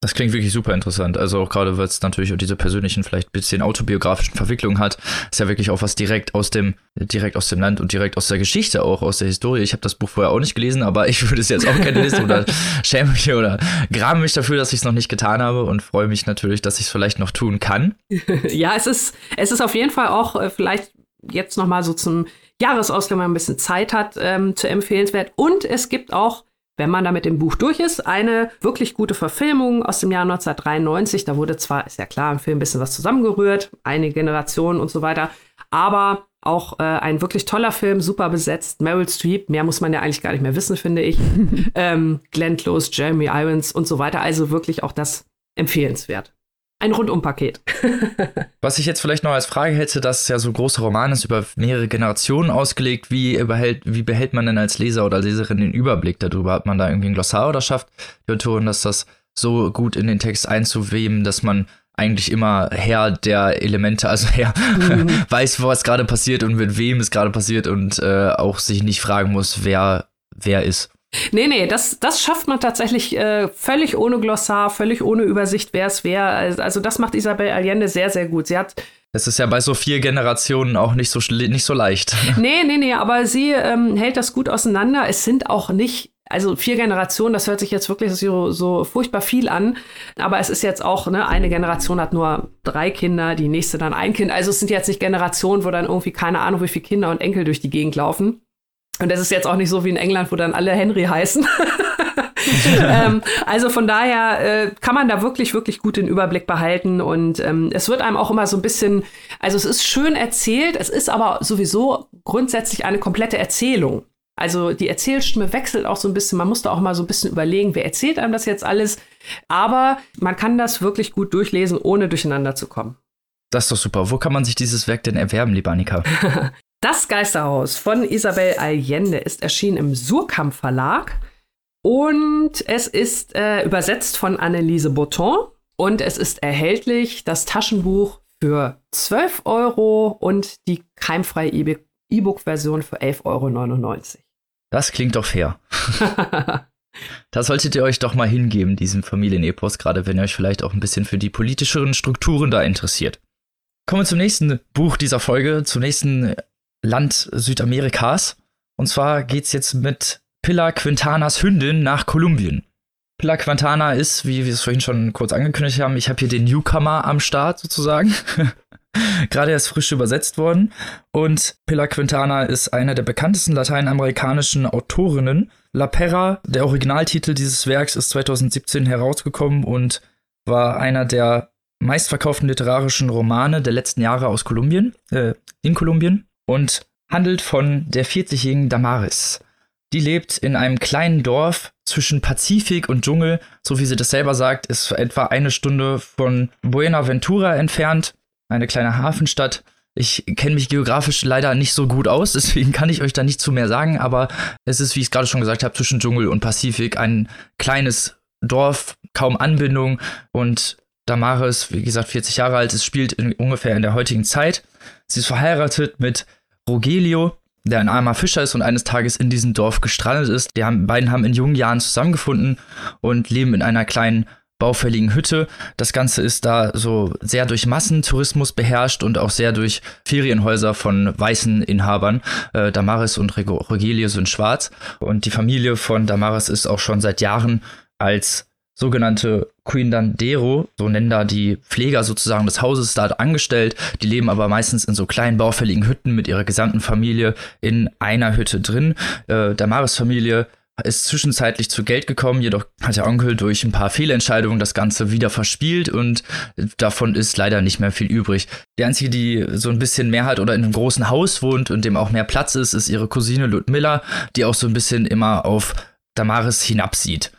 das klingt wirklich super interessant. Also auch gerade, weil es natürlich auch diese persönlichen, vielleicht ein bisschen autobiografischen Verwicklungen hat, ist ja wirklich auch was direkt aus dem, direkt aus dem Land und direkt aus der Geschichte, auch aus der Historie. Ich habe das Buch vorher auch nicht gelesen, aber ich würde es jetzt auch gerne lesen oder schäme mich oder grame mich dafür, dass ich es noch nicht getan habe und freue mich natürlich, dass ich es vielleicht noch tun kann. ja, es ist, es ist auf jeden Fall auch äh, vielleicht jetzt noch mal so zum Jahresausgang, wenn man ein bisschen Zeit hat, ähm, zu empfehlenswert. Und es gibt auch wenn man da mit dem Buch durch ist, eine wirklich gute Verfilmung aus dem Jahr 1993. Da wurde zwar, ist ja klar, im Film ein bisschen was zusammengerührt, eine Generation und so weiter, aber auch äh, ein wirklich toller Film, super besetzt. Meryl Streep, mehr muss man ja eigentlich gar nicht mehr wissen, finde ich. ähm, Glenn Close, Jeremy Irons und so weiter. Also wirklich auch das empfehlenswert ein Rundumpaket. Was ich jetzt vielleicht noch als Frage hätte, dass ja so große Roman ist über mehrere Generationen ausgelegt. Wie behält, wie behält man denn als Leser oder Leserin den Überblick darüber? Hat man da irgendwie ein Glossar oder schafft die Autorin das, das so gut in den Text einzuweben, dass man eigentlich immer Herr der Elemente, also Herr mhm. weiß, was gerade passiert und mit wem es gerade passiert und äh, auch sich nicht fragen muss, wer wer ist. Nee, nee, das, das schafft man tatsächlich äh, völlig ohne Glossar, völlig ohne Übersicht, wer es wer. Also das macht Isabel Allende sehr, sehr gut. Sie hat das ist ja bei so vier Generationen auch nicht so, nicht so leicht. Nee, nee, nee, aber sie ähm, hält das gut auseinander. Es sind auch nicht, also vier Generationen, das hört sich jetzt wirklich so, so furchtbar viel an. Aber es ist jetzt auch, ne, eine Generation hat nur drei Kinder, die nächste dann ein Kind. Also es sind jetzt nicht Generationen, wo dann irgendwie keine Ahnung, wie viele Kinder und Enkel durch die Gegend laufen. Und das ist jetzt auch nicht so wie in England, wo dann alle Henry heißen. ähm, also von daher äh, kann man da wirklich, wirklich gut den Überblick behalten. Und ähm, es wird einem auch immer so ein bisschen, also es ist schön erzählt, es ist aber sowieso grundsätzlich eine komplette Erzählung. Also die Erzählstimme wechselt auch so ein bisschen. Man muss da auch mal so ein bisschen überlegen, wer erzählt einem das jetzt alles. Aber man kann das wirklich gut durchlesen, ohne durcheinander zu kommen. Das ist doch super. Wo kann man sich dieses Werk denn erwerben, lieber Annika? Das Geisterhaus von Isabel Allende ist erschienen im Surkamp Verlag und es ist äh, übersetzt von Anneliese Botton und es ist erhältlich, das Taschenbuch für 12 Euro und die keimfreie E-Book-Version für 11,99 Euro. Das klingt doch fair. da solltet ihr euch doch mal hingeben, diesem Familienepos, gerade wenn ihr euch vielleicht auch ein bisschen für die politischeren Strukturen da interessiert. Kommen wir zum nächsten Buch dieser Folge, zum nächsten Land Südamerikas. Und zwar geht's jetzt mit Pilar Quintanas Hündin nach Kolumbien. Pilar Quintana ist, wie wir es vorhin schon kurz angekündigt haben, ich habe hier den Newcomer am Start sozusagen. Gerade erst frisch übersetzt worden. Und Pilar Quintana ist eine der bekanntesten lateinamerikanischen Autorinnen. La Perra, der Originaltitel dieses Werks, ist 2017 herausgekommen und war einer der meistverkauften literarischen Romane der letzten Jahre aus Kolumbien, äh, in Kolumbien und handelt von der 40-jährigen Damaris. Die lebt in einem kleinen Dorf zwischen Pazifik und Dschungel, so wie sie das selber sagt, ist etwa eine Stunde von Buenaventura entfernt, eine kleine Hafenstadt. Ich kenne mich geografisch leider nicht so gut aus, deswegen kann ich euch da nicht zu mehr sagen, aber es ist, wie ich es gerade schon gesagt habe, zwischen Dschungel und Pazifik ein kleines Dorf, kaum Anbindung und Damaris, wie gesagt, 40 Jahre alt, es spielt in, ungefähr in der heutigen Zeit. Sie ist verheiratet mit Rogelio, der ein armer Fischer ist und eines Tages in diesem Dorf gestrandet ist. Die haben, beiden haben in jungen Jahren zusammengefunden und leben in einer kleinen baufälligen Hütte. Das Ganze ist da so sehr durch Massentourismus beherrscht und auch sehr durch Ferienhäuser von weißen Inhabern. Äh, Damaris und Rogelio sind schwarz und die Familie von Damaris ist auch schon seit Jahren als sogenannte Quindandero, so nennen da die Pfleger sozusagen des Hauses, da angestellt. Die leben aber meistens in so kleinen baufälligen Hütten mit ihrer gesamten Familie in einer Hütte drin. Äh, Damaris-Familie ist zwischenzeitlich zu Geld gekommen, jedoch hat der Onkel durch ein paar Fehlentscheidungen das Ganze wieder verspielt und davon ist leider nicht mehr viel übrig. Die einzige, die so ein bisschen mehr hat oder in einem großen Haus wohnt und dem auch mehr Platz ist, ist ihre Cousine Ludmilla, die auch so ein bisschen immer auf Damaris hinabsieht.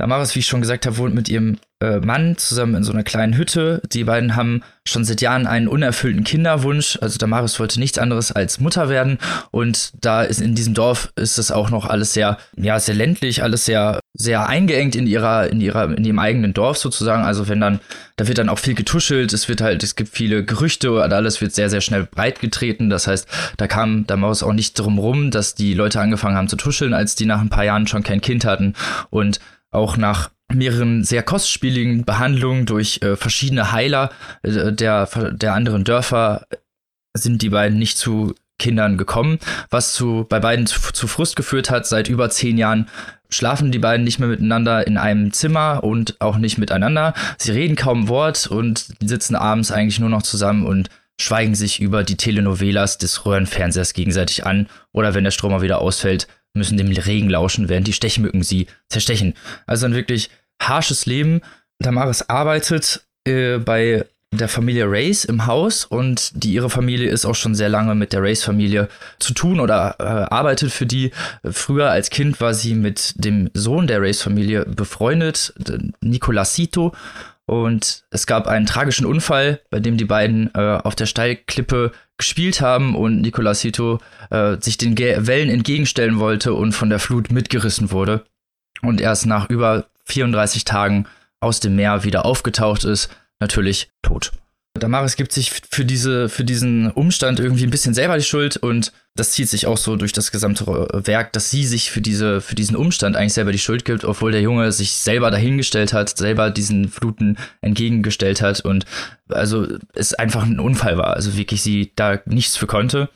Damaris, wie ich schon gesagt habe, wohnt mit ihrem äh, Mann zusammen in so einer kleinen Hütte. Die beiden haben schon seit Jahren einen unerfüllten Kinderwunsch. Also Damaris wollte nichts anderes als Mutter werden. Und da ist in diesem Dorf ist es auch noch alles sehr, ja, sehr ländlich, alles sehr, sehr eingeengt in ihrer, in ihrer, in ihrem eigenen Dorf sozusagen. Also wenn dann, da wird dann auch viel getuschelt. Es wird halt, es gibt viele Gerüchte und alles wird sehr, sehr schnell breit getreten. Das heißt, da kam Damaris auch nicht drum rum, dass die Leute angefangen haben zu tuscheln, als die nach ein paar Jahren schon kein Kind hatten. Und auch nach mehreren sehr kostspieligen Behandlungen durch äh, verschiedene Heiler äh, der, der anderen Dörfer sind die beiden nicht zu Kindern gekommen, was zu, bei beiden zu, zu Frust geführt hat. Seit über zehn Jahren schlafen die beiden nicht mehr miteinander in einem Zimmer und auch nicht miteinander. Sie reden kaum Wort und sitzen abends eigentlich nur noch zusammen und schweigen sich über die Telenovelas des Röhrenfernsehers gegenseitig an oder wenn der Strom mal wieder ausfällt, müssen dem Regen lauschen, während die Stechmücken sie zerstechen. Also ein wirklich harsches Leben. Damaris arbeitet äh, bei der Familie Race im Haus und die ihre Familie ist auch schon sehr lange mit der Race-Familie zu tun oder äh, arbeitet für die. Früher als Kind war sie mit dem Sohn der Race-Familie befreundet, Nicolasito. Und es gab einen tragischen Unfall, bei dem die beiden äh, auf der Steilklippe gespielt haben und Nicolasito äh, sich den Ge Wellen entgegenstellen wollte und von der Flut mitgerissen wurde und erst nach über 34 Tagen aus dem Meer wieder aufgetaucht ist, natürlich tot. Damaris gibt sich für, diese, für diesen Umstand irgendwie ein bisschen selber die Schuld und das zieht sich auch so durch das gesamte Werk, dass sie sich für, diese, für diesen Umstand eigentlich selber die Schuld gibt, obwohl der Junge sich selber dahingestellt hat, selber diesen Fluten entgegengestellt hat und also es einfach ein Unfall war, also wirklich sie da nichts für konnte.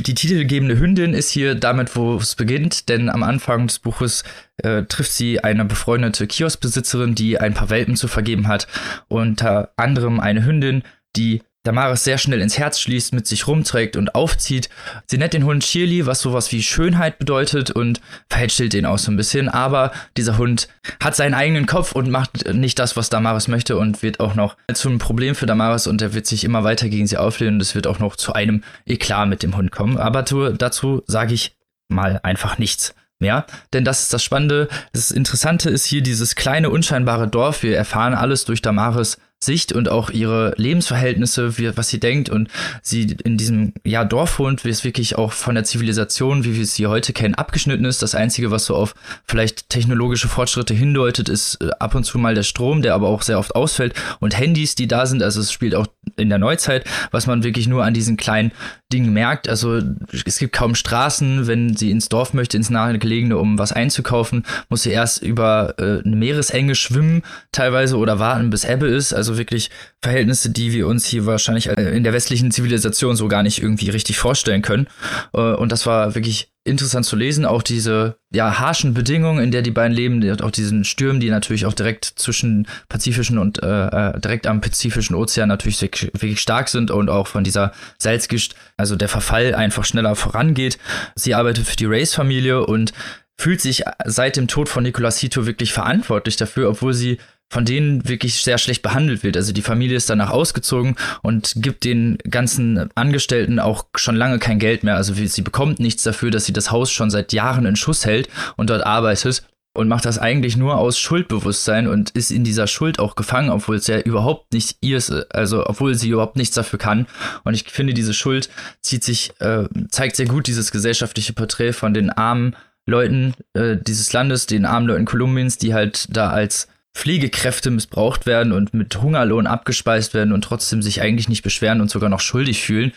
Die titelgebende Hündin ist hier damit, wo es beginnt, denn am Anfang des Buches äh, trifft sie eine befreundete Kioskbesitzerin, die ein paar Welpen zu vergeben hat, unter anderem eine Hündin, die Damaris sehr schnell ins Herz schließt, mit sich rumträgt und aufzieht. Sie nennt den Hund Shirley, was sowas wie Schönheit bedeutet und verhätschelt den auch so ein bisschen. Aber dieser Hund hat seinen eigenen Kopf und macht nicht das, was Damaris möchte und wird auch noch zu einem Problem für Damaris und er wird sich immer weiter gegen sie auflehnen und es wird auch noch zu einem Eklat mit dem Hund kommen. Aber dazu sage ich mal einfach nichts. Ja, denn das ist das Spannende. Das Interessante ist hier dieses kleine, unscheinbare Dorf. Wir erfahren alles durch Damaris Sicht und auch ihre Lebensverhältnisse, wie, was sie denkt und sie in diesem ja, Dorf wohnt, wie es wirklich auch von der Zivilisation, wie wir sie heute kennen, abgeschnitten ist. Das Einzige, was so auf vielleicht technologische Fortschritte hindeutet, ist äh, ab und zu mal der Strom, der aber auch sehr oft ausfällt und Handys, die da sind. Also es spielt auch in der Neuzeit, was man wirklich nur an diesen kleinen Dingen merkt. Also es gibt kaum Straßen, wenn sie ins Dorf möchte, ins nahegelegene, um was einzukaufen, muss sie erst über äh, eine Meeresenge schwimmen teilweise oder warten, bis Ebbe ist. Also wirklich Verhältnisse, die wir uns hier wahrscheinlich äh, in der westlichen Zivilisation so gar nicht irgendwie richtig vorstellen können. Äh, und das war wirklich interessant zu lesen, auch diese ja harschen Bedingungen, in der die beiden leben, auch diesen Stürmen, die natürlich auch direkt zwischen Pazifischen und äh, äh, direkt am Pazifischen Ozean natürlich wirklich stark sind und auch von dieser Salzgischt, also der Verfall einfach schneller vorangeht. Sie arbeitet für die Race-Familie und fühlt sich seit dem Tod von Nicolas Hito wirklich verantwortlich dafür, obwohl sie von denen wirklich sehr schlecht behandelt wird. Also die Familie ist danach ausgezogen und gibt den ganzen Angestellten auch schon lange kein Geld mehr. Also sie bekommt nichts dafür, dass sie das Haus schon seit Jahren in Schuss hält und dort arbeitet und macht das eigentlich nur aus Schuldbewusstsein und ist in dieser Schuld auch gefangen, obwohl es ja überhaupt nicht ihr ist, also obwohl sie überhaupt nichts dafür kann. Und ich finde, diese Schuld zieht sich, äh, zeigt sehr gut dieses gesellschaftliche Porträt von den armen Leuten äh, dieses Landes, den armen Leuten Kolumbiens, die halt da als Pflegekräfte missbraucht werden und mit Hungerlohn abgespeist werden und trotzdem sich eigentlich nicht beschweren und sogar noch schuldig fühlen,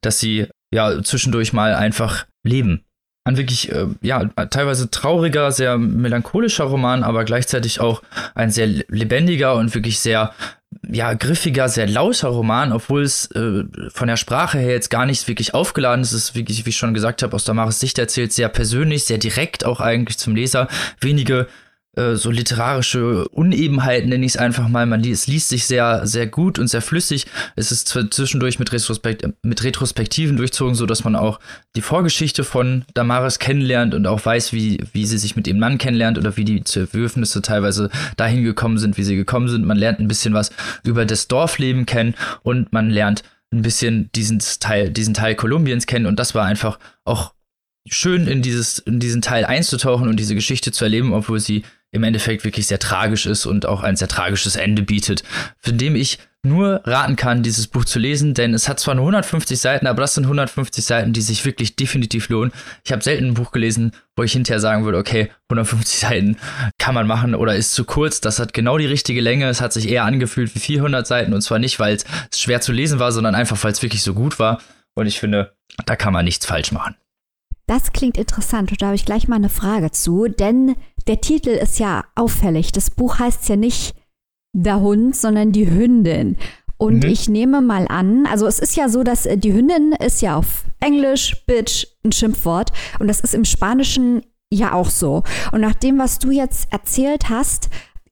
dass sie ja zwischendurch mal einfach leben. Ein wirklich, äh, ja, teilweise trauriger, sehr melancholischer Roman, aber gleichzeitig auch ein sehr lebendiger und wirklich sehr, ja, griffiger, sehr lauter Roman, obwohl es äh, von der Sprache her jetzt gar nicht wirklich aufgeladen ist. Es ist wirklich, wie ich schon gesagt habe, aus Damaris Sicht erzählt, sehr persönlich, sehr direkt auch eigentlich zum Leser. Wenige äh, so literarische Unebenheiten, nenne ich es einfach mal. Man es liest sich sehr, sehr gut und sehr flüssig. Es ist zwischendurch mit, Retrospekt mit Retrospektiven durchzogen, so dass man auch die Vorgeschichte von Damaris kennenlernt und auch weiß, wie, wie sie sich mit ihrem Mann kennenlernt oder wie die Zerwürfnisse teilweise dahin gekommen sind, wie sie gekommen sind. Man lernt ein bisschen was über das Dorfleben kennen und man lernt ein bisschen diesen Teil, diesen Teil Kolumbiens kennen und das war einfach auch schön in dieses, in diesen Teil einzutauchen und diese Geschichte zu erleben, obwohl sie im Endeffekt wirklich sehr tragisch ist und auch ein sehr tragisches Ende bietet, von dem ich nur raten kann, dieses Buch zu lesen, denn es hat zwar nur 150 Seiten, aber das sind 150 Seiten, die sich wirklich definitiv lohnen. Ich habe selten ein Buch gelesen, wo ich hinterher sagen würde, okay, 150 Seiten kann man machen oder ist zu kurz. Das hat genau die richtige Länge. Es hat sich eher angefühlt wie 400 Seiten und zwar nicht, weil es schwer zu lesen war, sondern einfach, weil es wirklich so gut war. Und ich finde, da kann man nichts falsch machen. Das klingt interessant und da habe ich gleich mal eine Frage zu, denn der Titel ist ja auffällig. Das Buch heißt ja nicht der Hund, sondern die Hündin. Und mhm. ich nehme mal an, also es ist ja so, dass äh, die Hündin ist ja auf Englisch, Bitch, ein Schimpfwort. Und das ist im Spanischen ja auch so. Und nach dem, was du jetzt erzählt hast,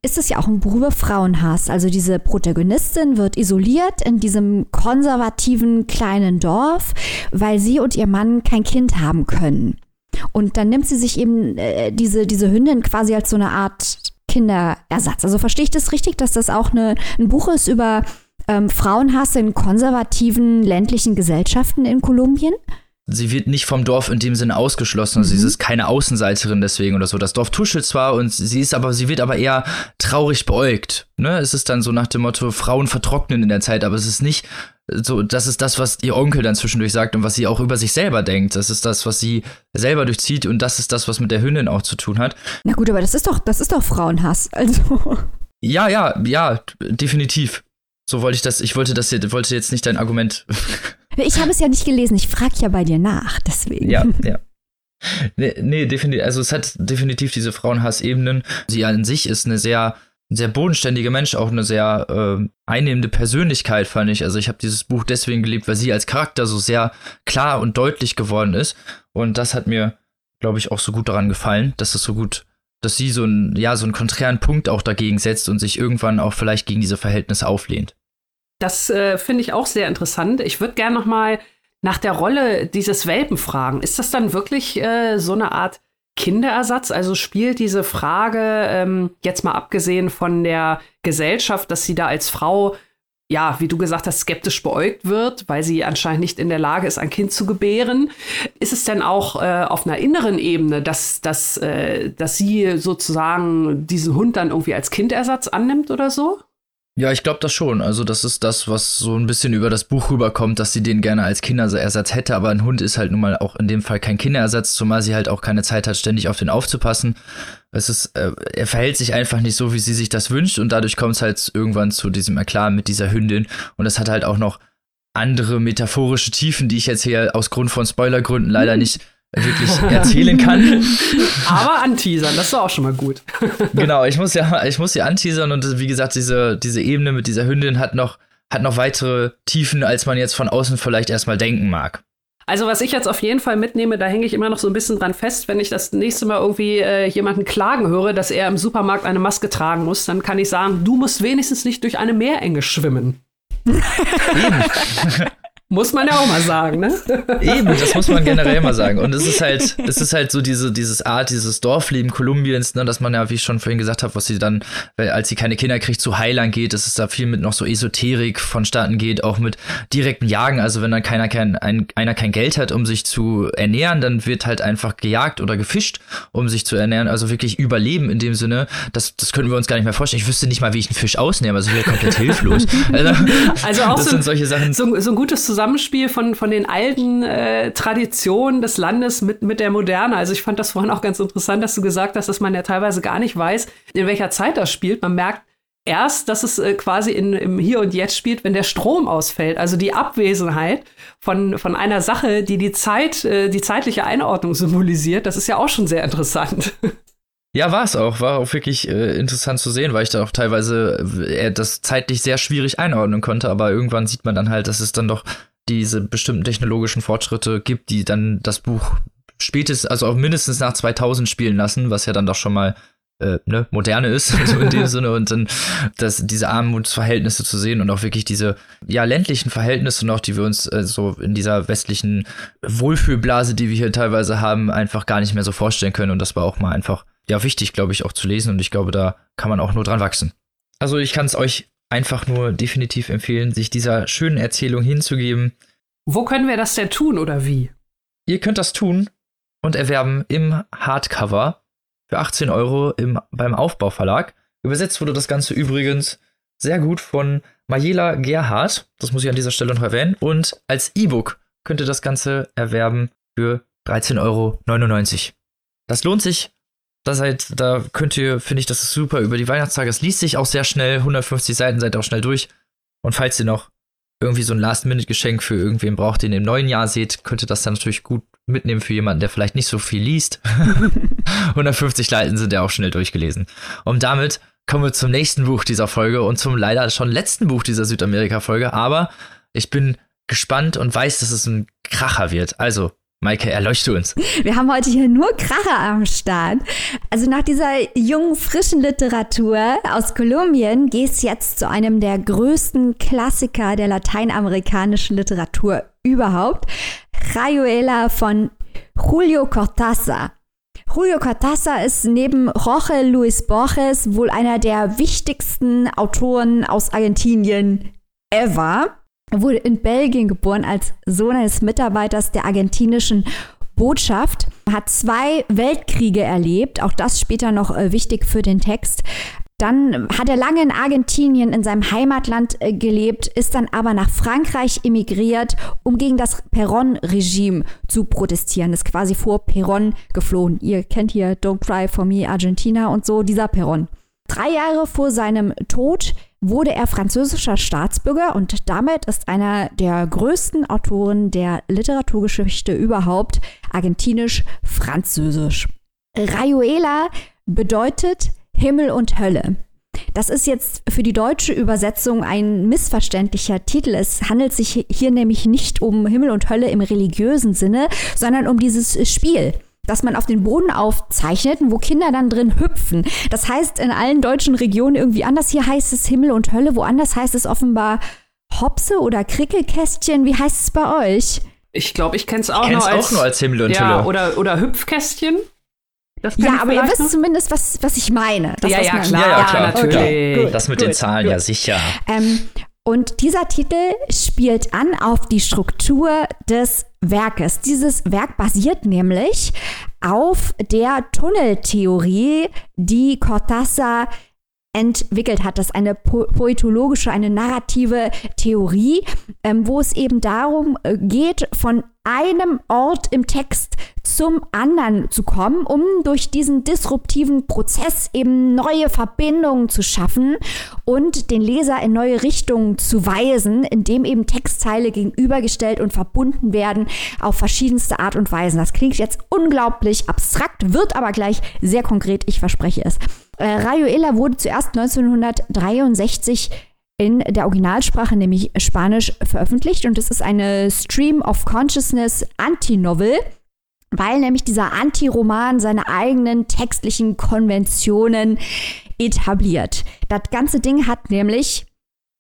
ist es ja auch ein Buch über Frauenhass. Also diese Protagonistin wird isoliert in diesem konservativen kleinen Dorf, weil sie und ihr Mann kein Kind haben können. Und dann nimmt sie sich eben äh, diese, diese Hündin quasi als so eine Art Kinderersatz. Also verstehe ich das richtig, dass das auch eine, ein Buch ist über ähm, Frauenhass in konservativen ländlichen Gesellschaften in Kolumbien? Sie wird nicht vom Dorf in dem Sinne ausgeschlossen. Also mhm. sie ist keine Außenseiterin deswegen oder so. Das Dorf tuschelt zwar und sie ist aber, sie wird aber eher traurig beäugt. Ne? Es ist dann so nach dem Motto, Frauen vertrocknen in der Zeit, aber es ist nicht so, das ist das, was ihr Onkel dann zwischendurch sagt und was sie auch über sich selber denkt. Das ist das, was sie selber durchzieht und das ist das, was mit der Hündin auch zu tun hat. Na gut, aber das ist doch, das ist doch Frauenhass. Also. Ja, ja, ja, definitiv. So wollte ich das, ich wollte das, wollte jetzt nicht dein Argument ich habe es ja nicht gelesen, ich frage ja bei dir nach, deswegen. Ja, ja. Nee, nee, definitiv, also es hat definitiv diese Frauenhass-Ebenen. Sie an sich ist eine sehr, sehr bodenständige Mensch, auch eine sehr äh, einnehmende Persönlichkeit, fand ich. Also ich habe dieses Buch deswegen geliebt, weil sie als Charakter so sehr klar und deutlich geworden ist. Und das hat mir, glaube ich, auch so gut daran gefallen, dass es so gut, dass sie so einen, ja, so einen konträren Punkt auch dagegen setzt und sich irgendwann auch vielleicht gegen diese Verhältnisse auflehnt. Das äh, finde ich auch sehr interessant. Ich würde gerne noch mal nach der Rolle dieses Welpen fragen. Ist das dann wirklich äh, so eine Art Kinderersatz? Also spielt diese Frage, ähm, jetzt mal abgesehen von der Gesellschaft, dass sie da als Frau, ja, wie du gesagt hast, skeptisch beäugt wird, weil sie anscheinend nicht in der Lage ist, ein Kind zu gebären. Ist es denn auch äh, auf einer inneren Ebene, dass, dass, äh, dass sie sozusagen diesen Hund dann irgendwie als Kindersatz annimmt oder so? Ja, ich glaube das schon. Also das ist das, was so ein bisschen über das Buch rüberkommt, dass sie den gerne als Kinderersatz hätte, aber ein Hund ist halt nun mal auch in dem Fall kein Kinderersatz, zumal sie halt auch keine Zeit hat, ständig auf den aufzupassen. Es ist, äh, er verhält sich einfach nicht so, wie sie sich das wünscht und dadurch kommt es halt irgendwann zu diesem Eklat mit dieser Hündin und es hat halt auch noch andere metaphorische Tiefen, die ich jetzt hier aus Grund von Spoilergründen leider hm. nicht wirklich erzählen kann. Aber anteasern, das ist auch schon mal gut. genau, ich muss ja, ich muss sie anteasern und wie gesagt, diese, diese Ebene mit dieser Hündin hat noch, hat noch weitere Tiefen, als man jetzt von außen vielleicht erstmal denken mag. Also was ich jetzt auf jeden Fall mitnehme, da hänge ich immer noch so ein bisschen dran fest, wenn ich das nächste Mal irgendwie äh, jemanden klagen höre, dass er im Supermarkt eine Maske tragen muss, dann kann ich sagen, du musst wenigstens nicht durch eine Meerenge schwimmen. Muss man ja auch mal sagen, ne? Eben, das muss man generell mal sagen. Und es ist halt, es ist halt so diese, dieses Art, dieses Dorfleben Kolumbiens, ne, dass man ja, wie ich schon vorhin gesagt habe, was sie dann, als sie keine Kinder kriegt, zu Heilern geht, dass es da viel mit noch so Esoterik vonstatten geht, auch mit direktem Jagen. Also wenn dann keiner kein, ein, einer kein Geld hat, um sich zu ernähren, dann wird halt einfach gejagt oder gefischt, um sich zu ernähren. Also wirklich überleben in dem Sinne, das, das können wir uns gar nicht mehr vorstellen. Ich wüsste nicht mal, wie ich einen Fisch ausnehme. Also ich wäre komplett hilflos. Also, also auch das so, sind solche Sachen. So, so ein gutes Zusammenspiel von, von den alten äh, Traditionen des Landes mit, mit der Moderne. Also ich fand das vorhin auch ganz interessant, dass du gesagt hast, dass man ja teilweise gar nicht weiß, in welcher Zeit das spielt. Man merkt erst, dass es äh, quasi in, im Hier und Jetzt spielt, wenn der Strom ausfällt. Also die Abwesenheit von, von einer Sache, die die Zeit, äh, die zeitliche Einordnung symbolisiert. Das ist ja auch schon sehr interessant. Ja, war es auch. War auch wirklich äh, interessant zu sehen, weil ich da auch teilweise äh, das zeitlich sehr schwierig einordnen konnte. Aber irgendwann sieht man dann halt, dass es dann doch diese bestimmten technologischen Fortschritte gibt, die dann das Buch spätestens, also auch mindestens nach 2000 spielen lassen, was ja dann doch schon mal äh, ne, moderne ist, so in dem Sinne, und dann das, diese Armutsverhältnisse zu sehen und auch wirklich diese ja ländlichen Verhältnisse noch, die wir uns äh, so in dieser westlichen Wohlfühlblase, die wir hier teilweise haben, einfach gar nicht mehr so vorstellen können. Und das war auch mal einfach ja wichtig, glaube ich, auch zu lesen. Und ich glaube, da kann man auch nur dran wachsen. Also ich kann es euch einfach nur definitiv empfehlen, sich dieser schönen Erzählung hinzugeben. Wo können wir das denn tun oder wie? Ihr könnt das tun und erwerben im Hardcover für 18 Euro im, beim Aufbauverlag. Übersetzt wurde das Ganze übrigens sehr gut von Majela Gerhardt, das muss ich an dieser Stelle noch erwähnen, und als E-Book könnt ihr das Ganze erwerben für 13,99 Euro. Das lohnt sich. Das halt, da könnt ihr, finde ich, das ist super über die Weihnachtstage. Es liest sich auch sehr schnell, 150 Seiten seid ihr auch schnell durch. Und falls ihr noch irgendwie so ein Last-Minute-Geschenk für irgendwen braucht, den ihr im neuen Jahr seht, könnt ihr das dann natürlich gut mitnehmen für jemanden, der vielleicht nicht so viel liest. 150 Seiten sind ja auch schnell durchgelesen. Und damit kommen wir zum nächsten Buch dieser Folge und zum leider schon letzten Buch dieser Südamerika-Folge. Aber ich bin gespannt und weiß, dass es ein Kracher wird. Also, Maike, erleuchte uns. Wir haben heute hier nur Kracher am Start. Also nach dieser jungen, frischen Literatur aus Kolumbien geht es jetzt zu einem der größten Klassiker der lateinamerikanischen Literatur überhaupt. Rayuela von Julio Cortázar. Julio Cortázar ist neben Jorge Luis Borges wohl einer der wichtigsten Autoren aus Argentinien ever. Er wurde in Belgien geboren als Sohn eines Mitarbeiters der argentinischen Botschaft, hat zwei Weltkriege erlebt, auch das später noch äh, wichtig für den Text. Dann hat er lange in Argentinien, in seinem Heimatland äh, gelebt, ist dann aber nach Frankreich emigriert, um gegen das Perron-Regime zu protestieren. Ist quasi vor Perron geflohen. Ihr kennt hier Don't Cry for Me Argentina und so, dieser Perron. Drei Jahre vor seinem Tod wurde er französischer Staatsbürger und damit ist einer der größten Autoren der Literaturgeschichte überhaupt argentinisch-französisch. Rayuela bedeutet Himmel und Hölle. Das ist jetzt für die deutsche Übersetzung ein missverständlicher Titel. Es handelt sich hier nämlich nicht um Himmel und Hölle im religiösen Sinne, sondern um dieses Spiel das man auf den Boden aufzeichnet, wo Kinder dann drin hüpfen. Das heißt in allen deutschen Regionen irgendwie anders. Hier heißt es Himmel und Hölle, woanders heißt es offenbar Hopse oder Krickelkästchen. Wie heißt es bei euch? Ich glaube, ich kenne es auch, noch als, auch nur als Himmel und ja, Hölle. Oder, oder Hüpfkästchen. ja, aber ihr wisst noch? zumindest, was, was ich meine. Das, ja, ja, klar, ja, ja, klar, natürlich. Okay, das mit gut, den Zahlen, gut. ja sicher. Ähm, und dieser Titel spielt an auf die Struktur des Werkes. Dieses Werk basiert nämlich auf der Tunneltheorie, die Cortázar entwickelt hat. Das ist eine po poetologische, eine narrative Theorie, ähm, wo es eben darum äh, geht, von einem Ort im Text zum anderen zu kommen, um durch diesen disruptiven Prozess eben neue Verbindungen zu schaffen und den Leser in neue Richtungen zu weisen, indem eben Textteile gegenübergestellt und verbunden werden auf verschiedenste Art und Weisen. Das klingt jetzt unglaublich abstrakt, wird aber gleich sehr konkret, ich verspreche es. Äh, Rayuela wurde zuerst 1963 in der Originalsprache, nämlich Spanisch, veröffentlicht. Und es ist eine Stream of Consciousness Anti-Novel, weil nämlich dieser Anti-Roman seine eigenen textlichen Konventionen etabliert. Das ganze Ding hat nämlich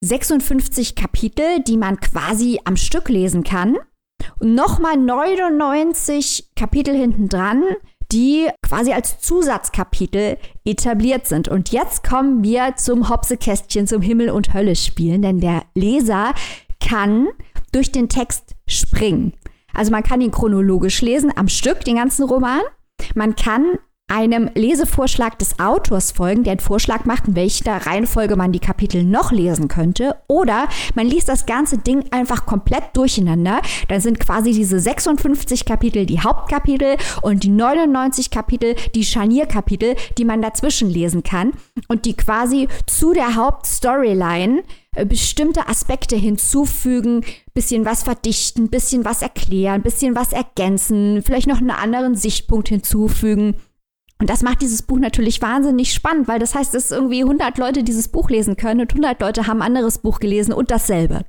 56 Kapitel, die man quasi am Stück lesen kann. Und nochmal 99 Kapitel hinten dran, die quasi als Zusatzkapitel etabliert sind. Und jetzt kommen wir zum Hopsekästchen, zum Himmel- und Hölle-Spielen, denn der Leser kann durch den Text springen. Also man kann ihn chronologisch lesen, am Stück, den ganzen Roman. Man kann einem Lesevorschlag des Autors folgen, der einen Vorschlag macht, in welcher Reihenfolge man die Kapitel noch lesen könnte. Oder man liest das ganze Ding einfach komplett durcheinander. Dann sind quasi diese 56 Kapitel die Hauptkapitel und die 99 Kapitel die Scharnierkapitel, die man dazwischen lesen kann und die quasi zu der Hauptstoryline äh, bestimmte Aspekte hinzufügen, bisschen was verdichten, bisschen was erklären, bisschen was ergänzen, vielleicht noch einen anderen Sichtpunkt hinzufügen. Und das macht dieses Buch natürlich wahnsinnig spannend, weil das heißt, dass irgendwie 100 Leute dieses Buch lesen können und 100 Leute haben anderes Buch gelesen und dasselbe.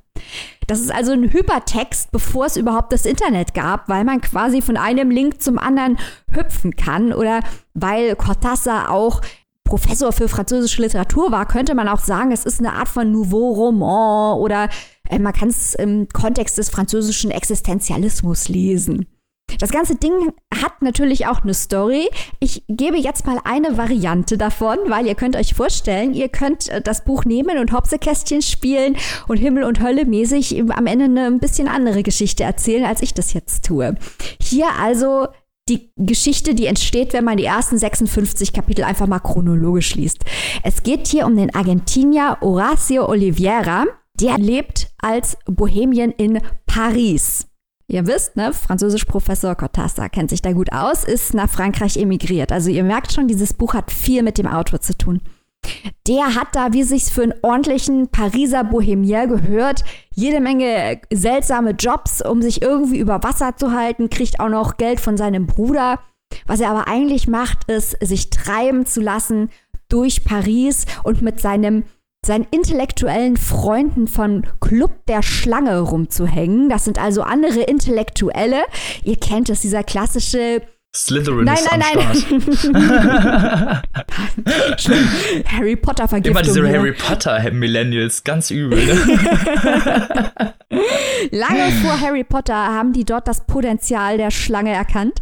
Das ist also ein Hypertext, bevor es überhaupt das Internet gab, weil man quasi von einem Link zum anderen hüpfen kann oder weil Cortázar auch Professor für französische Literatur war, könnte man auch sagen, es ist eine Art von Nouveau Roman oder äh, man kann es im Kontext des französischen Existenzialismus lesen. Das ganze Ding hat natürlich auch eine Story. Ich gebe jetzt mal eine Variante davon, weil ihr könnt euch vorstellen, ihr könnt äh, das Buch nehmen und Hopsekästchen spielen und Himmel und Hölle mäßig am Ende eine ein bisschen andere Geschichte erzählen, als ich das jetzt tue. Hier also die Geschichte, die entsteht, wenn man die ersten 56 Kapitel einfach mal chronologisch liest. Es geht hier um den Argentinier Horacio Oliveira. Der lebt als Bohemien in Paris. Ihr wisst, ne, Französisch-Professor Cortázar kennt sich da gut aus, ist nach Frankreich emigriert. Also ihr merkt schon, dieses Buch hat viel mit dem Autor zu tun. Der hat da, wie sich's für einen ordentlichen Pariser Bohemier gehört, jede Menge seltsame Jobs, um sich irgendwie über Wasser zu halten, kriegt auch noch Geld von seinem Bruder. Was er aber eigentlich macht, ist, sich treiben zu lassen durch Paris und mit seinem seinen intellektuellen Freunden von Club der Schlange rumzuhängen. Das sind also andere Intellektuelle. Ihr kennt es, dieser klassische Slytherin nein, ist nein, am nein. Start. Harry Potter Vergiftung. Immer diese. Harry Potter Millennials, ganz übel. Ne? Lange vor Harry Potter haben die dort das Potenzial der Schlange erkannt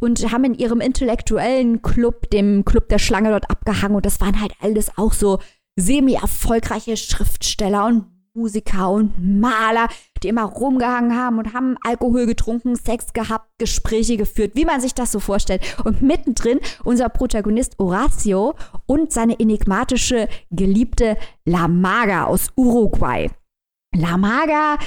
und haben in ihrem intellektuellen Club, dem Club der Schlange, dort abgehangen. Und das waren halt alles auch so semi-erfolgreiche Schriftsteller und Musiker und Maler, die immer rumgehangen haben und haben Alkohol getrunken, Sex gehabt, Gespräche geführt, wie man sich das so vorstellt. Und mittendrin unser Protagonist Horacio und seine enigmatische Geliebte La Maga aus Uruguay. La Maga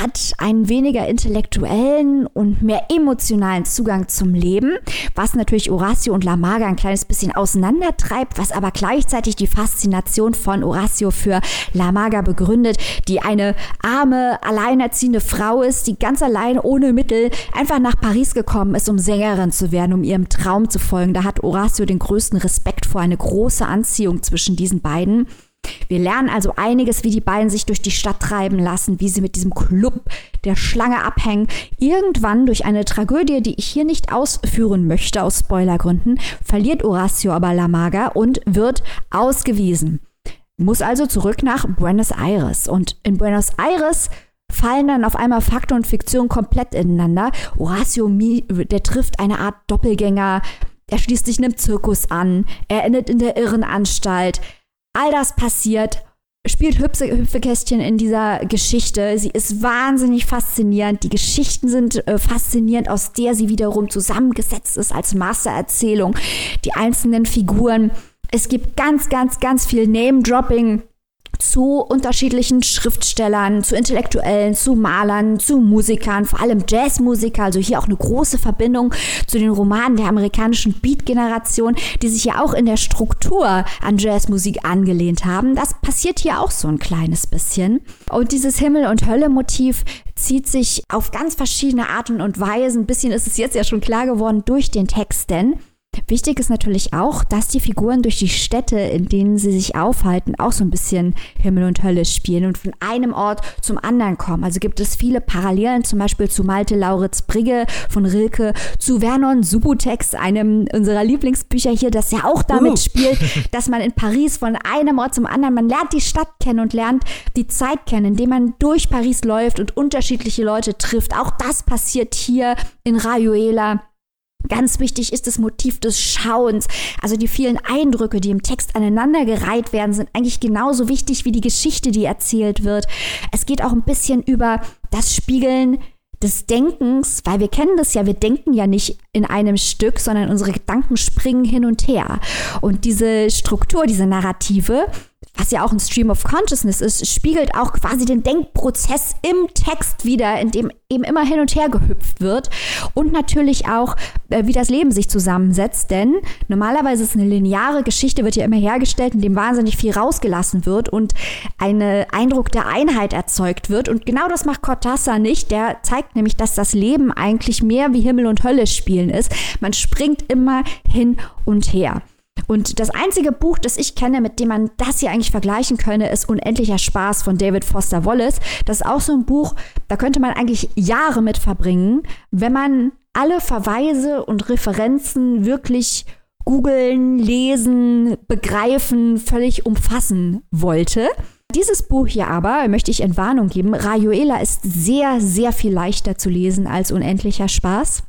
hat einen weniger intellektuellen und mehr emotionalen Zugang zum Leben, was natürlich Horacio und La Maga ein kleines bisschen auseinandertreibt, was aber gleichzeitig die Faszination von Horacio für La Maga begründet, die eine arme, alleinerziehende Frau ist, die ganz allein ohne Mittel einfach nach Paris gekommen ist, um Sängerin zu werden, um ihrem Traum zu folgen. Da hat Horacio den größten Respekt vor eine große Anziehung zwischen diesen beiden. Wir lernen also einiges, wie die beiden sich durch die Stadt treiben lassen, wie sie mit diesem Club der Schlange abhängen. Irgendwann durch eine Tragödie, die ich hier nicht ausführen möchte aus Spoilergründen, verliert Horacio aber La Maga und wird ausgewiesen. Muss also zurück nach Buenos Aires. Und in Buenos Aires fallen dann auf einmal Fakt und Fiktion komplett ineinander. Horacio, der trifft eine Art Doppelgänger. Er schließt sich einem Zirkus an. Er endet in der Irrenanstalt. All das passiert, spielt Hüpfe, Hüpfekästchen in dieser Geschichte. Sie ist wahnsinnig faszinierend. Die Geschichten sind äh, faszinierend, aus der sie wiederum zusammengesetzt ist als Mastererzählung. Die einzelnen Figuren. Es gibt ganz, ganz, ganz viel Name-Dropping zu unterschiedlichen Schriftstellern, zu Intellektuellen, zu Malern, zu Musikern, vor allem Jazzmusiker, also hier auch eine große Verbindung zu den Romanen der amerikanischen Beat-Generation, die sich ja auch in der Struktur an Jazzmusik angelehnt haben. Das passiert hier auch so ein kleines bisschen. Und dieses Himmel- und Hölle-Motiv zieht sich auf ganz verschiedene Arten und Weisen, ein bisschen ist es jetzt ja schon klar geworden, durch den Text, denn Wichtig ist natürlich auch, dass die Figuren durch die Städte, in denen sie sich aufhalten, auch so ein bisschen Himmel und Hölle spielen und von einem Ort zum anderen kommen. Also gibt es viele Parallelen, zum Beispiel zu Malte Lauritz Brigge von Rilke, zu Vernon Subutex, einem unserer Lieblingsbücher hier, das ja auch damit Uh. spielt, dass man in Paris von einem Ort zum anderen, man lernt die Stadt kennen und lernt die Zeit kennen, indem man durch Paris läuft und unterschiedliche Leute trifft. Auch das passiert hier in Rayuela. Ganz wichtig ist das Motiv des Schauens. Also die vielen Eindrücke, die im Text aneinandergereiht werden, sind eigentlich genauso wichtig wie die Geschichte, die erzählt wird. Es geht auch ein bisschen über das Spiegeln des Denkens, weil wir kennen das ja, wir denken ja nicht in einem Stück, sondern unsere Gedanken springen hin und her. Und diese Struktur, diese Narrative, was ja auch ein Stream of Consciousness ist, spiegelt auch quasi den Denkprozess im Text wieder, in dem eben immer hin und her gehüpft wird und natürlich auch, äh, wie das Leben sich zusammensetzt, denn normalerweise ist eine lineare Geschichte, wird ja immer hergestellt, in dem wahnsinnig viel rausgelassen wird und ein Eindruck der Einheit erzeugt wird und genau das macht Cortázar nicht, der zeigt nämlich, dass das Leben eigentlich mehr wie Himmel und Hölle spielen ist. Man springt immer hin und her. Und das einzige Buch, das ich kenne, mit dem man das hier eigentlich vergleichen könne, ist Unendlicher Spaß von David Foster Wallace. Das ist auch so ein Buch, da könnte man eigentlich Jahre mit verbringen, wenn man alle Verweise und Referenzen wirklich googeln, lesen, begreifen, völlig umfassen wollte. Dieses Buch hier aber, möchte ich Entwarnung geben, Rayuela ist sehr, sehr viel leichter zu lesen als Unendlicher Spaß.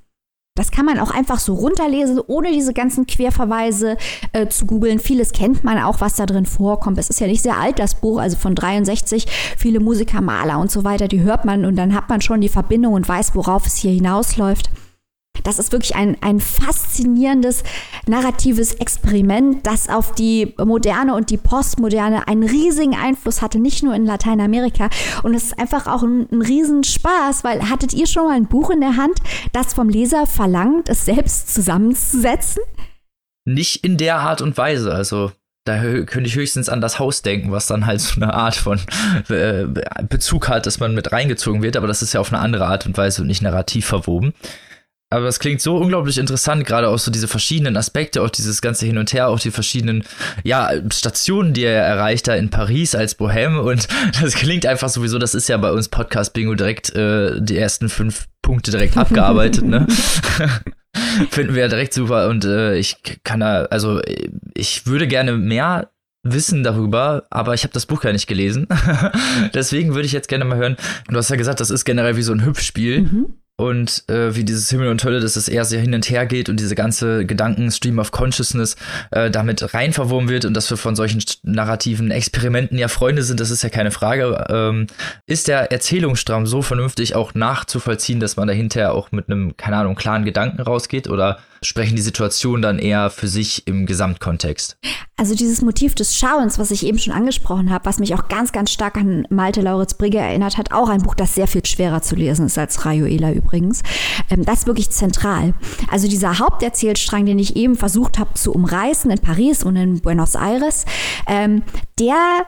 Das kann man auch einfach so runterlesen, ohne diese ganzen Querverweise äh, zu googeln. Vieles kennt man auch, was da drin vorkommt. Es ist ja nicht sehr alt, das Buch, also von 63. Viele Musiker, Maler und so weiter, die hört man und dann hat man schon die Verbindung und weiß, worauf es hier hinausläuft. Das ist wirklich ein, ein faszinierendes narratives Experiment, das auf die Moderne und die Postmoderne einen riesigen Einfluss hatte, nicht nur in Lateinamerika. Und es ist einfach auch ein, ein Riesenspaß, weil hattet ihr schon mal ein Buch in der Hand, das vom Leser verlangt, es selbst zusammenzusetzen? Nicht in der Art und Weise. Also da könnte ich höchstens an das Haus denken, was dann halt so eine Art von äh, Bezug hat, dass man mit reingezogen wird, aber das ist ja auf eine andere Art und Weise und nicht narrativ verwoben. Aber es klingt so unglaublich interessant, gerade auch so diese verschiedenen Aspekte, auch dieses ganze Hin und Her, auch die verschiedenen, ja, Stationen, die er erreicht da in Paris als Bohème. Und das klingt einfach sowieso, das ist ja bei uns Podcast Bingo direkt äh, die ersten fünf Punkte direkt abgearbeitet, ne? Finden wir ja direkt super. Und äh, ich kann da, also ich würde gerne mehr wissen darüber, aber ich habe das Buch ja nicht gelesen. Deswegen würde ich jetzt gerne mal hören. Du hast ja gesagt, das ist generell wie so ein Hüpfspiel. Mhm und äh, wie dieses Himmel und Hölle, dass es eher sehr hin und her geht und diese ganze Gedanken, Stream of Consciousness äh, damit rein verwoben wird und dass wir von solchen narrativen Experimenten ja Freunde sind, das ist ja keine Frage. Ähm, ist der Erzählungsstramm so vernünftig auch nachzuvollziehen, dass man dahinter auch mit einem, keine Ahnung, klaren Gedanken rausgeht oder sprechen die Situationen dann eher für sich im Gesamtkontext? Also dieses Motiv des Schauens, was ich eben schon angesprochen habe, was mich auch ganz, ganz stark an Malte Lauritz Brigge erinnert hat, auch ein Buch, das sehr viel schwerer zu lesen ist als Rayuela übrigens. Ähm, das ist wirklich zentral. Also dieser Haupterzählstrang, den ich eben versucht habe zu umreißen in Paris und in Buenos Aires, ähm, der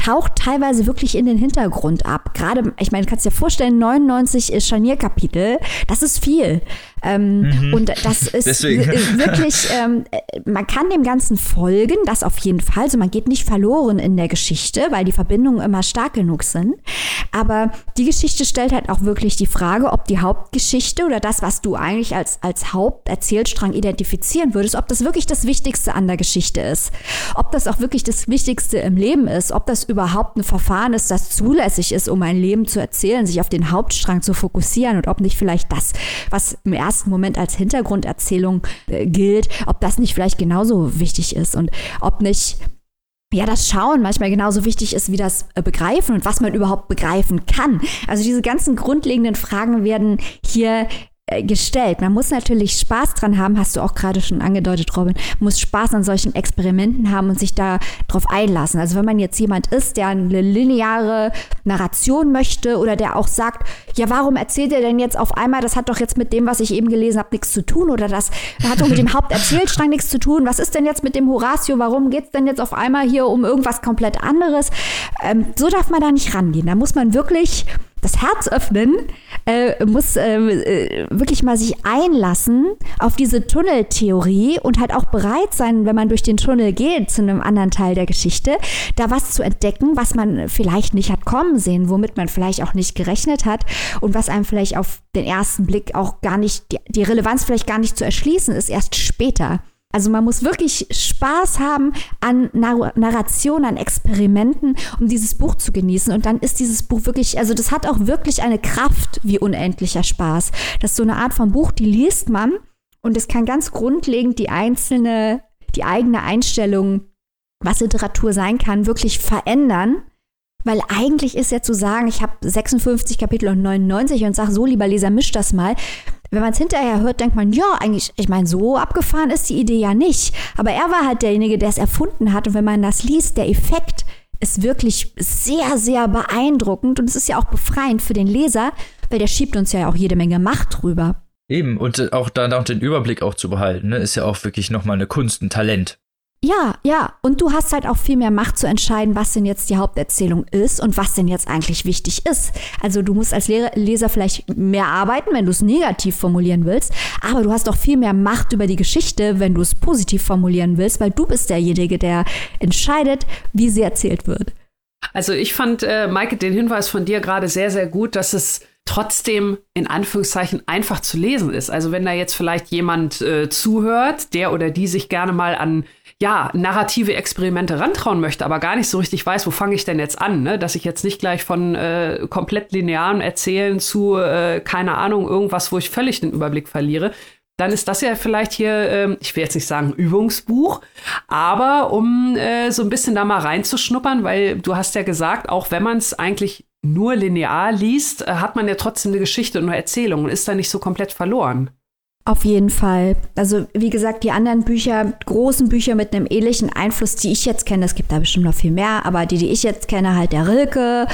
taucht teilweise wirklich in den Hintergrund ab. Gerade, ich meine, kannst dir vorstellen, 99 Scharnierkapitel, das ist viel. Ähm, mhm. Und das ist wirklich, ähm, man kann dem Ganzen folgen, das auf jeden Fall. Also man geht nicht verloren in der Geschichte, weil die Verbindungen immer stark genug sind. Aber die Geschichte stellt halt auch wirklich die Frage, ob die Hauptgeschichte oder das, was du eigentlich als, als Haupterzählstrang identifizieren würdest, ob das wirklich das Wichtigste an der Geschichte ist. Ob das auch wirklich das Wichtigste im Leben ist, ob das überhaupt ein Verfahren ist, das zulässig ist, um ein Leben zu erzählen, sich auf den Hauptstrang zu fokussieren und ob nicht vielleicht das, was im ersten ersten Moment als Hintergrunderzählung äh, gilt, ob das nicht vielleicht genauso wichtig ist und ob nicht ja, das Schauen manchmal genauso wichtig ist wie das äh, Begreifen und was man überhaupt begreifen kann. Also diese ganzen grundlegenden Fragen werden hier gestellt. Man muss natürlich Spaß dran haben, hast du auch gerade schon angedeutet, Robin, muss Spaß an solchen Experimenten haben und sich da drauf einlassen. Also wenn man jetzt jemand ist, der eine lineare Narration möchte oder der auch sagt, ja, warum erzählt er denn jetzt auf einmal, das hat doch jetzt mit dem, was ich eben gelesen habe, nichts zu tun oder das hat doch mit dem Haupterzählstrang nichts zu tun. Was ist denn jetzt mit dem Horatio? Warum geht es denn jetzt auf einmal hier um irgendwas komplett anderes? Ähm, so darf man da nicht rangehen. Da muss man wirklich das Herz öffnen, äh, muss äh, äh, wirklich mal sich einlassen auf diese Tunneltheorie und halt auch bereit sein, wenn man durch den Tunnel geht zu einem anderen Teil der Geschichte, da was zu entdecken, was man vielleicht nicht hat kommen sehen, womit man vielleicht auch nicht gerechnet hat und was einem vielleicht auf den ersten Blick auch gar nicht, die, die Relevanz vielleicht gar nicht zu erschließen ist, erst später. Also man muss wirklich Spaß haben an Nar Narration, an Experimenten, um dieses Buch zu genießen. Und dann ist dieses Buch wirklich, also das hat auch wirklich eine Kraft wie unendlicher Spaß. Das ist so eine Art von Buch, die liest man und es kann ganz grundlegend die einzelne, die eigene Einstellung, was Literatur sein kann, wirklich verändern Weil eigentlich ist ja zu sagen, ich habe 56 Kapitel und 99 und sage so, lieber Leser, misch das mal. Wenn man es hinterher hört, denkt man, ja, eigentlich, ich meine, so abgefahren ist die Idee ja nicht. Aber er war halt derjenige, der es erfunden hat. Und wenn man das liest, der Effekt ist wirklich sehr, sehr beeindruckend. Und es ist ja auch befreiend für den Leser, weil der schiebt uns ja auch jede Menge Macht drüber. Eben, und auch da noch den Überblick auch zu behalten, ne, ist ja auch wirklich nochmal eine Kunst, ein Talent. Ja, ja. Und du hast halt auch viel mehr Macht zu entscheiden, was denn jetzt die Haupterzählung ist und was denn jetzt eigentlich wichtig ist. Also du musst als Leser vielleicht mehr arbeiten, wenn du es negativ formulieren willst, aber du hast auch viel mehr Macht über die Geschichte, wenn du es positiv formulieren willst, weil du bist derjenige, der entscheidet, wie sie erzählt wird. Also ich fand, äh, Maike, den Hinweis von dir gerade sehr, sehr gut, dass es trotzdem in Anführungszeichen einfach zu lesen ist. Also wenn da jetzt vielleicht jemand äh, zuhört, der oder die sich gerne mal an ja, narrative Experimente rantrauen möchte, aber gar nicht so richtig weiß, wo fange ich denn jetzt an, ne? dass ich jetzt nicht gleich von äh, komplett linearen Erzählen zu, äh, keine Ahnung, irgendwas, wo ich völlig den Überblick verliere, dann ist das ja vielleicht hier, äh, ich will jetzt nicht sagen Übungsbuch, aber um äh, so ein bisschen da mal reinzuschnuppern, weil du hast ja gesagt, auch wenn man es eigentlich nur linear liest, äh, hat man ja trotzdem eine Geschichte und eine Erzählung und ist da nicht so komplett verloren. Auf jeden Fall. Also wie gesagt, die anderen Bücher, großen Bücher mit einem ähnlichen Einfluss, die ich jetzt kenne, es gibt da bestimmt noch viel mehr, aber die, die ich jetzt kenne, halt der Rilke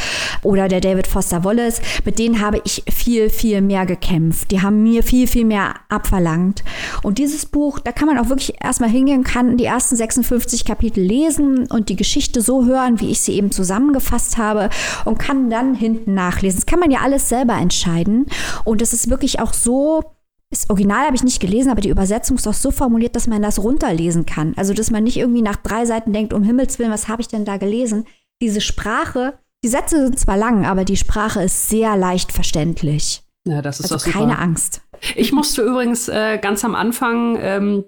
oder der David Foster Wallace, mit denen habe ich viel, viel mehr gekämpft. Die haben mir viel, viel mehr abverlangt. Und dieses Buch, da kann man auch wirklich erstmal hingehen, kann die ersten 56 Kapitel lesen und die Geschichte so hören, wie ich sie eben zusammengefasst habe und kann dann hinten nachlesen. Das kann man ja alles selber entscheiden. Und es ist wirklich auch so, das Original habe ich nicht gelesen, aber die Übersetzung ist auch so formuliert, dass man das runterlesen kann. Also, dass man nicht irgendwie nach drei Seiten denkt, um Himmels Willen, was habe ich denn da gelesen? Diese Sprache, die Sätze sind zwar lang, aber die Sprache ist sehr leicht verständlich. Ja, das ist also keine Angst. Ich musste übrigens äh, ganz am Anfang, ähm,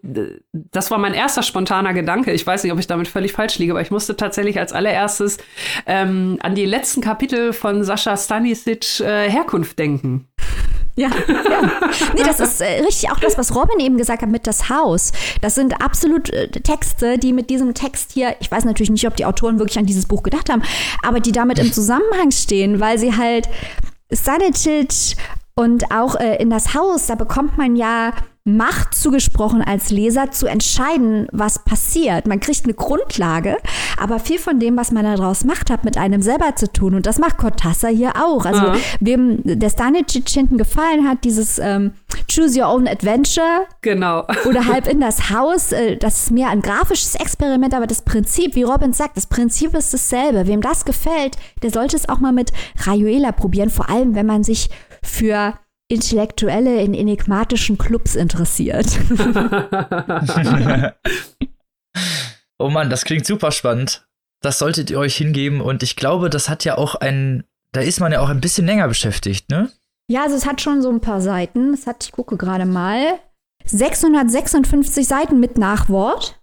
das war mein erster spontaner Gedanke. Ich weiß nicht, ob ich damit völlig falsch liege, aber ich musste tatsächlich als allererstes ähm, an die letzten Kapitel von Sascha Stanisic äh, Herkunft denken. Ja, ja. Nee, das ist äh, richtig auch das, was Robin eben gesagt hat mit das Haus. Das sind absolut äh, Texte, die mit diesem Text hier, ich weiß natürlich nicht, ob die Autoren wirklich an dieses Buch gedacht haben, aber die damit im Zusammenhang stehen, weil sie halt Sanicic und auch äh, in das Haus, da bekommt man ja Macht zugesprochen als Leser zu entscheiden, was passiert. Man kriegt eine Grundlage, aber viel von dem, was man daraus macht, hat mit einem selber zu tun. Und das macht Cortázar hier auch. Also ja. wem der Stanicic hinten gefallen hat, dieses ähm, Choose Your Own Adventure. Genau. oder halb in das Haus, äh, das ist mehr ein grafisches Experiment, aber das Prinzip, wie Robin sagt, das Prinzip ist dasselbe. Wem das gefällt, der sollte es auch mal mit Rayuela probieren, vor allem wenn man sich für Intellektuelle in enigmatischen Clubs interessiert. oh Mann, das klingt super spannend. Das solltet ihr euch hingeben und ich glaube, das hat ja auch ein, da ist man ja auch ein bisschen länger beschäftigt, ne? Ja, also es hat schon so ein paar Seiten. Es hat, ich gucke gerade mal, 656 Seiten mit Nachwort.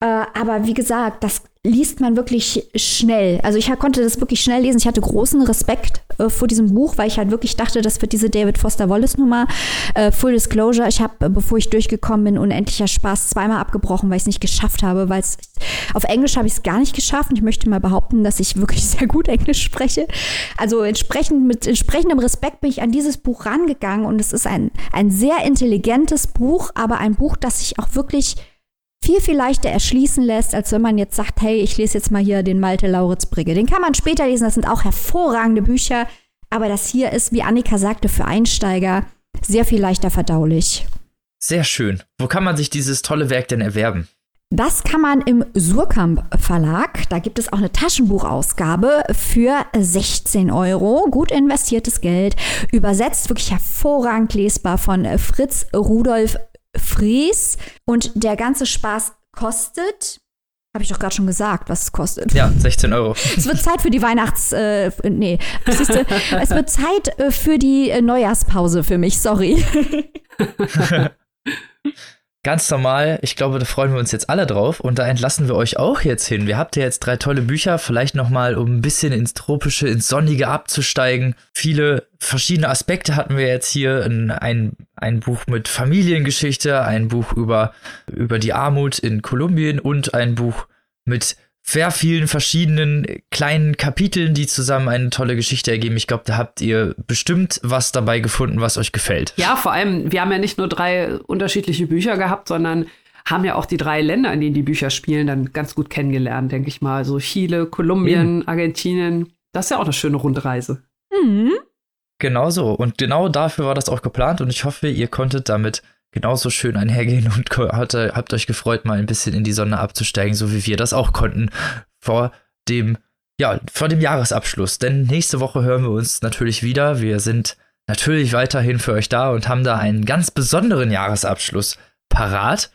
Äh, aber wie gesagt, das liest man wirklich schnell. Also ich konnte das wirklich schnell lesen. Ich hatte großen Respekt äh, vor diesem Buch, weil ich halt wirklich dachte, das wird diese David Foster Wallace Nummer. Äh, Full Disclosure, ich habe, äh, bevor ich durchgekommen bin, unendlicher Spaß zweimal abgebrochen, weil ich es nicht geschafft habe, weil es auf Englisch habe ich es gar nicht geschafft ich möchte mal behaupten, dass ich wirklich sehr gut Englisch spreche. Also entsprechend mit entsprechendem Respekt bin ich an dieses Buch rangegangen und es ist ein, ein sehr intelligentes Buch, aber ein Buch, das sich auch wirklich viel, viel leichter erschließen lässt, als wenn man jetzt sagt, hey, ich lese jetzt mal hier den Malte Lauritz Brigge. Den kann man später lesen, das sind auch hervorragende Bücher, aber das hier ist, wie Annika sagte, für Einsteiger sehr viel leichter verdaulich. Sehr schön. Wo kann man sich dieses tolle Werk denn erwerben? Das kann man im Surkamp Verlag. Da gibt es auch eine Taschenbuchausgabe für 16 Euro. Gut investiertes Geld. Übersetzt, wirklich hervorragend lesbar von Fritz Rudolf Fries. Und der ganze Spaß kostet habe ich doch gerade schon gesagt, was es kostet. Ja, 16 Euro. Es wird Zeit für die Weihnachts... Äh, nee, siehste, es wird Zeit äh, für die äh, Neujahrspause für mich, sorry. Ganz normal, ich glaube, da freuen wir uns jetzt alle drauf und da entlassen wir euch auch jetzt hin. Wir habt ja jetzt drei tolle Bücher, vielleicht nochmal, um ein bisschen ins Tropische, ins Sonnige abzusteigen. Viele verschiedene Aspekte hatten wir jetzt hier. Ein, ein Buch mit Familiengeschichte, ein Buch über, über die Armut in Kolumbien und ein Buch mit sehr vielen verschiedenen kleinen Kapiteln, die zusammen eine tolle Geschichte ergeben. Ich glaube, da habt ihr bestimmt was dabei gefunden, was euch gefällt. Ja, vor allem, wir haben ja nicht nur drei unterschiedliche Bücher gehabt, sondern haben ja auch die drei Länder, in denen die Bücher spielen, dann ganz gut kennengelernt, denke ich mal. So Chile, Kolumbien, mhm. Argentinien. Das ist ja auch eine schöne Rundreise. Mhm. Genau so. Und genau dafür war das auch geplant. Und ich hoffe, ihr konntet damit genauso schön einhergehen und hatte, habt euch gefreut, mal ein bisschen in die Sonne abzusteigen, so wie wir das auch konnten vor dem, ja, vor dem Jahresabschluss. Denn nächste Woche hören wir uns natürlich wieder. Wir sind natürlich weiterhin für euch da und haben da einen ganz besonderen Jahresabschluss parat.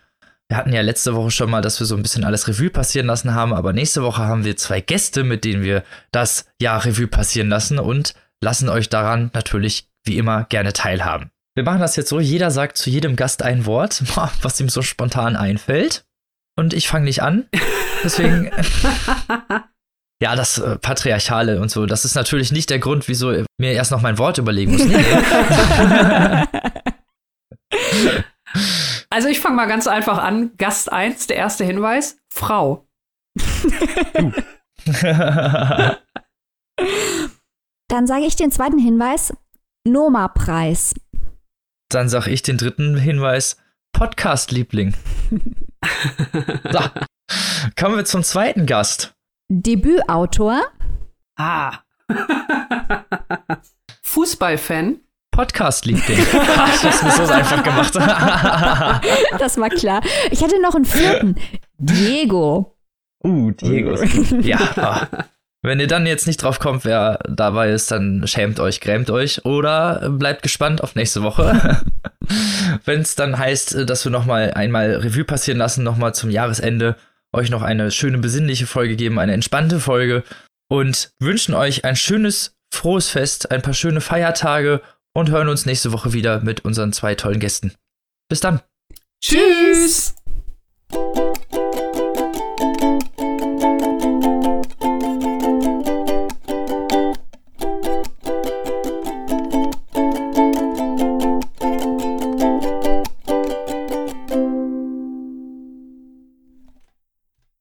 Wir hatten ja letzte Woche schon mal, dass wir so ein bisschen alles Revue passieren lassen haben, aber nächste Woche haben wir zwei Gäste, mit denen wir das Jahr Revue passieren lassen und lassen euch daran natürlich wie immer gerne teilhaben. Wir machen das jetzt so, jeder sagt zu jedem Gast ein Wort, was ihm so spontan einfällt. Und ich fange nicht an. Deswegen. ja, das äh, Patriarchale und so, das ist natürlich nicht der Grund, wieso mir erst noch mein Wort überlegen muss. Nee. also ich fange mal ganz einfach an. Gast 1, der erste Hinweis, Frau. Dann sage ich den zweiten Hinweis, Noma-Preis. Dann sage ich den dritten Hinweis: Podcast-Liebling. so. Kommen wir zum zweiten Gast. Debütautor. Ah. Fußballfan. Podcast-Liebling. ich hab's mir so einfach gemacht. das war klar. Ich hatte noch einen vierten. Diego. Uh, Diego. ja. Wenn ihr dann jetzt nicht drauf kommt, wer dabei ist, dann schämt euch, grämt euch oder bleibt gespannt auf nächste Woche. Wenn es dann heißt, dass wir nochmal einmal Revue passieren lassen, nochmal zum Jahresende, euch noch eine schöne besinnliche Folge geben, eine entspannte Folge und wünschen euch ein schönes, frohes Fest, ein paar schöne Feiertage und hören uns nächste Woche wieder mit unseren zwei tollen Gästen. Bis dann. Tschüss.